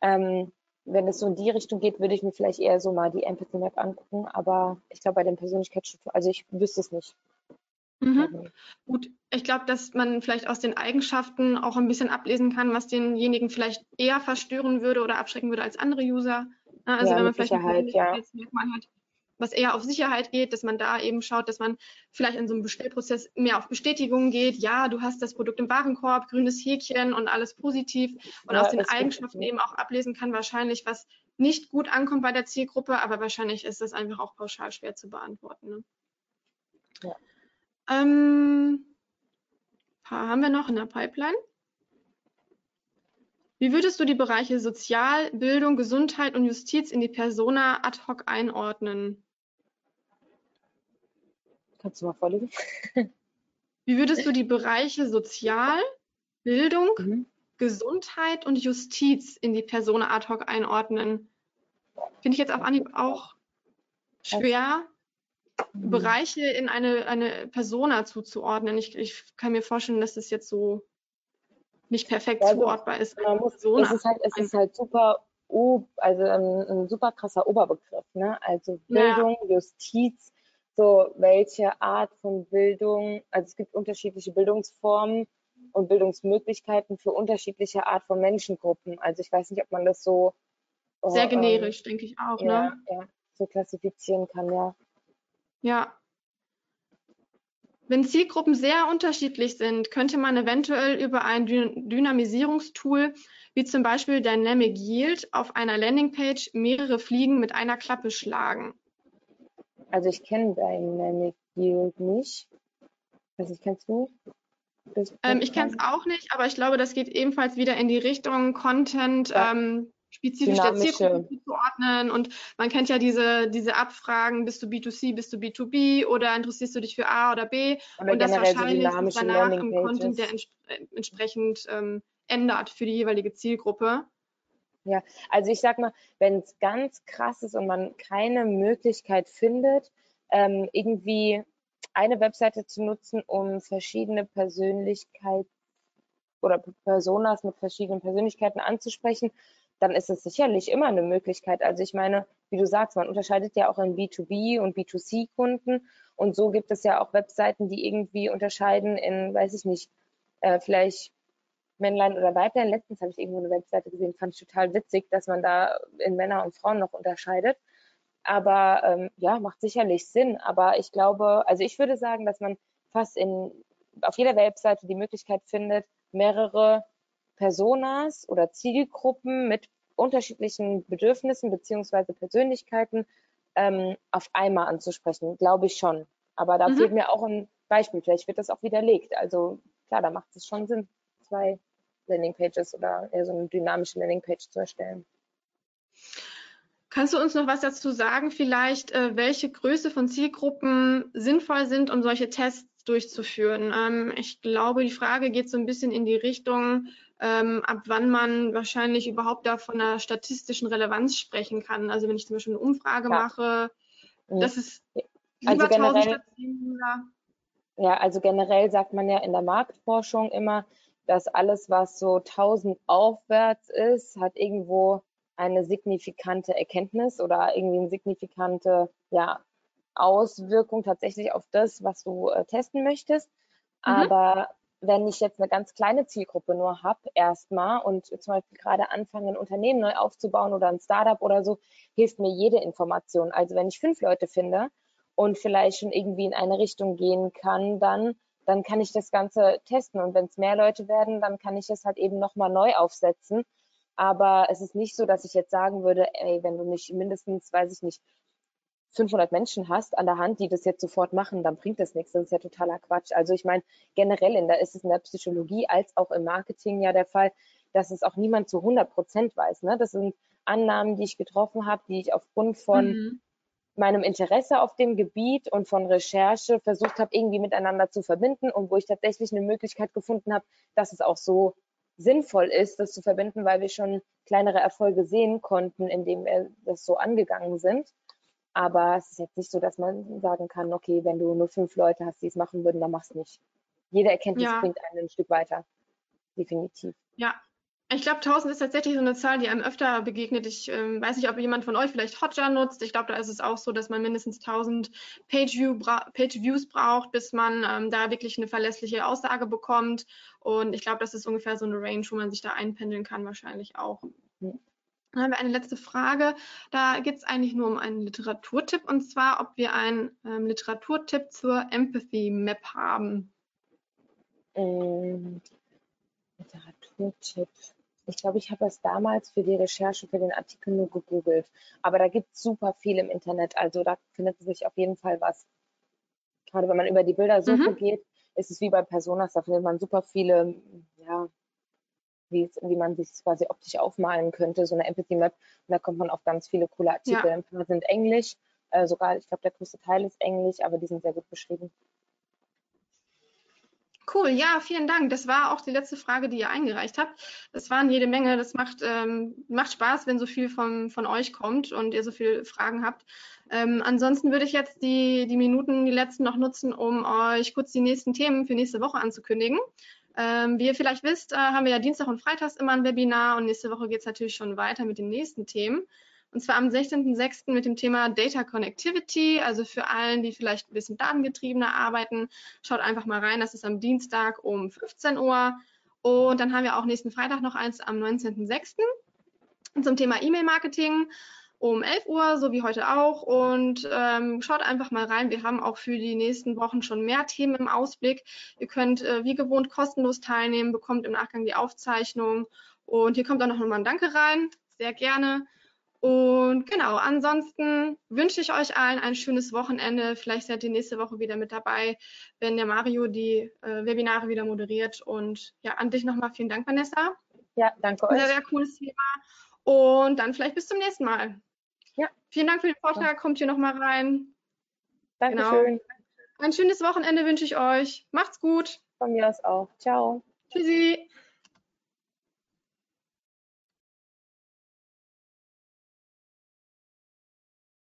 Ähm, wenn es so in die Richtung geht, würde ich mir vielleicht eher so mal die Empathy Map angucken. Aber ich glaube, bei den Persönlichkeitsstrukturen, also ich wüsste es nicht. Mhm. Gut, ich glaube, dass man vielleicht aus den Eigenschaften auch ein bisschen ablesen kann, was denjenigen vielleicht eher verstören würde oder abschrecken würde als andere User. Also ja, wenn man vielleicht Sicherheit, ja. hat, was eher auf Sicherheit geht, dass man da eben schaut, dass man vielleicht in so einem Bestellprozess mehr auf Bestätigung geht. Ja, du hast das Produkt im Warenkorb, grünes Häkchen und alles positiv. Und Ja, aus den Eigenschaften eben auch ablesen kann, wahrscheinlich, was nicht gut ankommt bei der Zielgruppe, aber wahrscheinlich ist das einfach auch pauschal schwer zu beantworten. Ne? Ja. Ähm, paar haben wir noch in der Pipeline. Wie würdest du die Bereiche Sozial, Bildung, Gesundheit und Justiz in die Persona ad hoc einordnen? Kannst du mal vorlesen? Wie würdest du die Bereiche Sozial, Bildung, Mhm. Gesundheit und Justiz in die Persona ad hoc einordnen? Finde ich jetzt auf Anhieb auch schwer, Mhm. Bereiche in eine, eine Persona zuzuordnen. Ich, ich kann mir vorstellen, dass das jetzt so nicht perfekt Ja, also zuordbar ist. Man muss, Persona. es ist halt, es ist halt super, also ein, ein super krasser Oberbegriff, ne? Also Ja. Bildung, Justiz, so welche Art von Bildung, also es gibt unterschiedliche Bildungsformen und Bildungsmöglichkeiten für unterschiedliche Art von Menschengruppen. Also ich weiß nicht, ob man das so Sehr ähm, generisch, denke ich auch. ja, Ne? ja, so klassifizieren kann, ja. Ja. Wenn Zielgruppen sehr unterschiedlich sind, könnte man eventuell über ein Dy Dynamisierungstool wie zum Beispiel Dynamic Yield auf einer Landingpage mehrere Fliegen mit einer Klappe schlagen. Also ich kenne Dynamic Yield nicht. Weiß nicht, kennst du? Ähm, ich kenne es auch nicht, aber ich glaube, das geht ebenfalls wieder in die Richtung Content Ja. ähm, spezifisch der. Zielgruppe zuzuordnen. Und man kennt ja diese, diese Abfragen, bist du B2C, bist du B2B oder interessierst du dich für A oder B? Oder und das so wahrscheinlich dynamische danach im. Content der ents äh, entsprechend ähm, ändert für die jeweilige Zielgruppe. Also ich sag mal, wenn es ganz krass ist und man keine Möglichkeit findet, ähm, irgendwie eine Webseite zu nutzen, um verschiedene Persönlichkeiten oder Personas mit verschiedenen Persönlichkeiten anzusprechen, dann ist es sicherlich immer eine Möglichkeit. Also ich meine, wie du sagst, man unterscheidet ja auch in B2B und B2C-Kunden und so gibt es ja auch Webseiten, die irgendwie unterscheiden in, weiß ich nicht, äh, vielleicht Männlein oder Weiblein. Letztens habe ich irgendwo eine Webseite gesehen, fand ich total witzig, dass man da in Männer und Frauen noch unterscheidet. Aber ähm, ja, macht sicherlich Sinn. Aber ich glaube, also ich würde sagen, dass man fast in, auf jeder Webseite die Möglichkeit findet, mehrere Personas oder Zielgruppen mit unterschiedlichen Bedürfnissen beziehungsweise Persönlichkeiten ähm, auf einmal anzusprechen. Glaube ich schon. Aber da Mhm. fehlt mir auch ein Beispiel. Vielleicht wird das auch widerlegt. Also klar, da macht es schon Sinn, zwei Landingpages oder eher so eine dynamische Landingpage zu erstellen. Kannst du uns noch was dazu sagen, vielleicht, äh, welche Größe von Zielgruppen sinnvoll sind, um solche Tests durchzuführen? Ähm, ich glaube, die Frage geht so ein bisschen in die Richtung, ähm, ab wann man wahrscheinlich überhaupt da von einer statistischen Relevanz sprechen kann. Also wenn ich zum Beispiel eine Umfrage Ja. mache, Mhm. das ist Also lieber 1000 generell- statt 700. Ja, also generell sagt man ja in der Marktforschung immer, dass alles, was so 1000 aufwärts ist, hat irgendwo eine signifikante Erkenntnis oder irgendwie eine signifikante ja, Auswirkung tatsächlich auf das, was du äh, testen möchtest. Mhm. Aber wenn ich jetzt eine ganz kleine Zielgruppe nur habe, erstmal und zum Beispiel gerade anfange, ein Unternehmen neu aufzubauen oder ein Startup oder so, hilft mir jede Information. Also wenn ich fünf Leute finde, und vielleicht schon irgendwie in eine Richtung gehen kann, dann, dann kann ich das Ganze testen. Und wenn es mehr Leute werden, dann kann ich es halt eben nochmal neu aufsetzen. Aber es ist nicht so, dass ich jetzt sagen würde, ey, wenn du nicht mindestens, weiß ich nicht, 500 Menschen hast an der Hand, die das jetzt sofort machen, dann bringt das nichts. Das ist ja totaler Quatsch. Also ich meine, generell in der, ist es in der Psychologie als auch im Marketing ja der Fall, dass es auch niemand zu 100 Prozent weiß. Ne? Das sind Annahmen, die ich getroffen habe, die ich aufgrund von Mhm. meinem Interesse auf dem Gebiet und von Recherche versucht habe, irgendwie miteinander zu verbinden und wo ich tatsächlich eine Möglichkeit gefunden habe, dass es auch so sinnvoll ist, das zu verbinden, weil wir schon kleinere Erfolge sehen konnten, indem wir das so angegangen sind. Aber es ist jetzt nicht so, dass man sagen kann, okay, wenn du nur fünf Leute hast, die es machen würden, dann mach's nicht. Jede Erkenntnis Ja. bringt einen ein Stück weiter. Definitiv. Ja, ich glaube, 1000 ist tatsächlich so eine Zahl, die einem öfter begegnet. Ich ähm, weiß nicht, ob jemand von euch vielleicht Hotjar nutzt. Ich glaube, da ist es auch so, dass man mindestens 1000 Page-View bra Page-Views braucht, bis man ähm, da wirklich eine verlässliche Aussage bekommt. Und ich glaube, das ist ungefähr so eine Range, wo man sich da einpendeln kann, wahrscheinlich auch. Mhm. Dann haben wir eine letzte Frage. Da geht es eigentlich nur um einen Literaturtipp und zwar, ob wir einen ähm, Literaturtipp zur Empathy Map haben. Ähm, Literaturtipp. Ich glaube, ich habe das damals für die Recherche für den Artikel nur gegoogelt. Aber da gibt es super viel im Internet. Also da findet sich auf jeden Fall was. Gerade wenn man über die Bildersuche Mhm. geht, ist es wie bei Personas, da findet man super viele, ja, wie, es- wie man sich quasi optisch aufmalen könnte, so eine Empathy Map. Und da kommt man auf ganz viele coole Artikel. Ein paar sind Englisch, äh, sogar, ich glaube, der größte Teil ist Englisch, aber die sind sehr gut beschrieben. Cool, ja, vielen Dank. Das war auch die letzte Frage, die ihr eingereicht habt. Das waren jede Menge. Das macht, ähm, macht Spaß, wenn so viel von, von euch kommt und ihr so viele Fragen habt. Ähm, ansonsten würde ich jetzt die, die Minuten, die letzten noch nutzen, um euch kurz die nächsten Themen für nächste Woche anzukündigen. Ähm, wie ihr vielleicht wisst, äh, haben wir ja Dienstag und Freitags immer ein Webinar und nächste Woche geht es natürlich schon weiter mit den nächsten Themen. Und zwar am 16.06. mit dem Thema Data Connectivity, also für allen, die vielleicht ein bisschen datengetriebener arbeiten, schaut einfach mal rein. Das ist am Dienstag um 15 Uhr. Und dann haben wir auch nächsten Freitag noch eins am 19.06. zum Thema E-Mail-Marketing um 11 Uhr, so wie heute auch. Und ähm, schaut einfach mal rein. Wir haben auch für die nächsten Wochen schon mehr Themen im Ausblick. Ihr könnt äh, wie gewohnt kostenlos teilnehmen, bekommt im Nachgang die Aufzeichnung. Und hier kommt auch noch mal ein Danke rein. Sehr gerne. Und genau, ansonsten wünsche ich euch allen ein schönes Wochenende. Vielleicht seid ihr nächste Woche wieder mit dabei, wenn der Mario die äh, Webinare wieder moderiert. Und ja, an dich nochmal vielen Dank, Vanessa. Ja, danke euch. Sehr, sehr cooles Thema. Und dann vielleicht bis zum nächsten Mal. Ja. Vielen Dank für den Vortrag. Kommt hier nochmal rein. Dankeschön. Ein schönes Wochenende wünsche ich euch. Macht's gut. Von mir aus auch. Ciao. Tschüssi.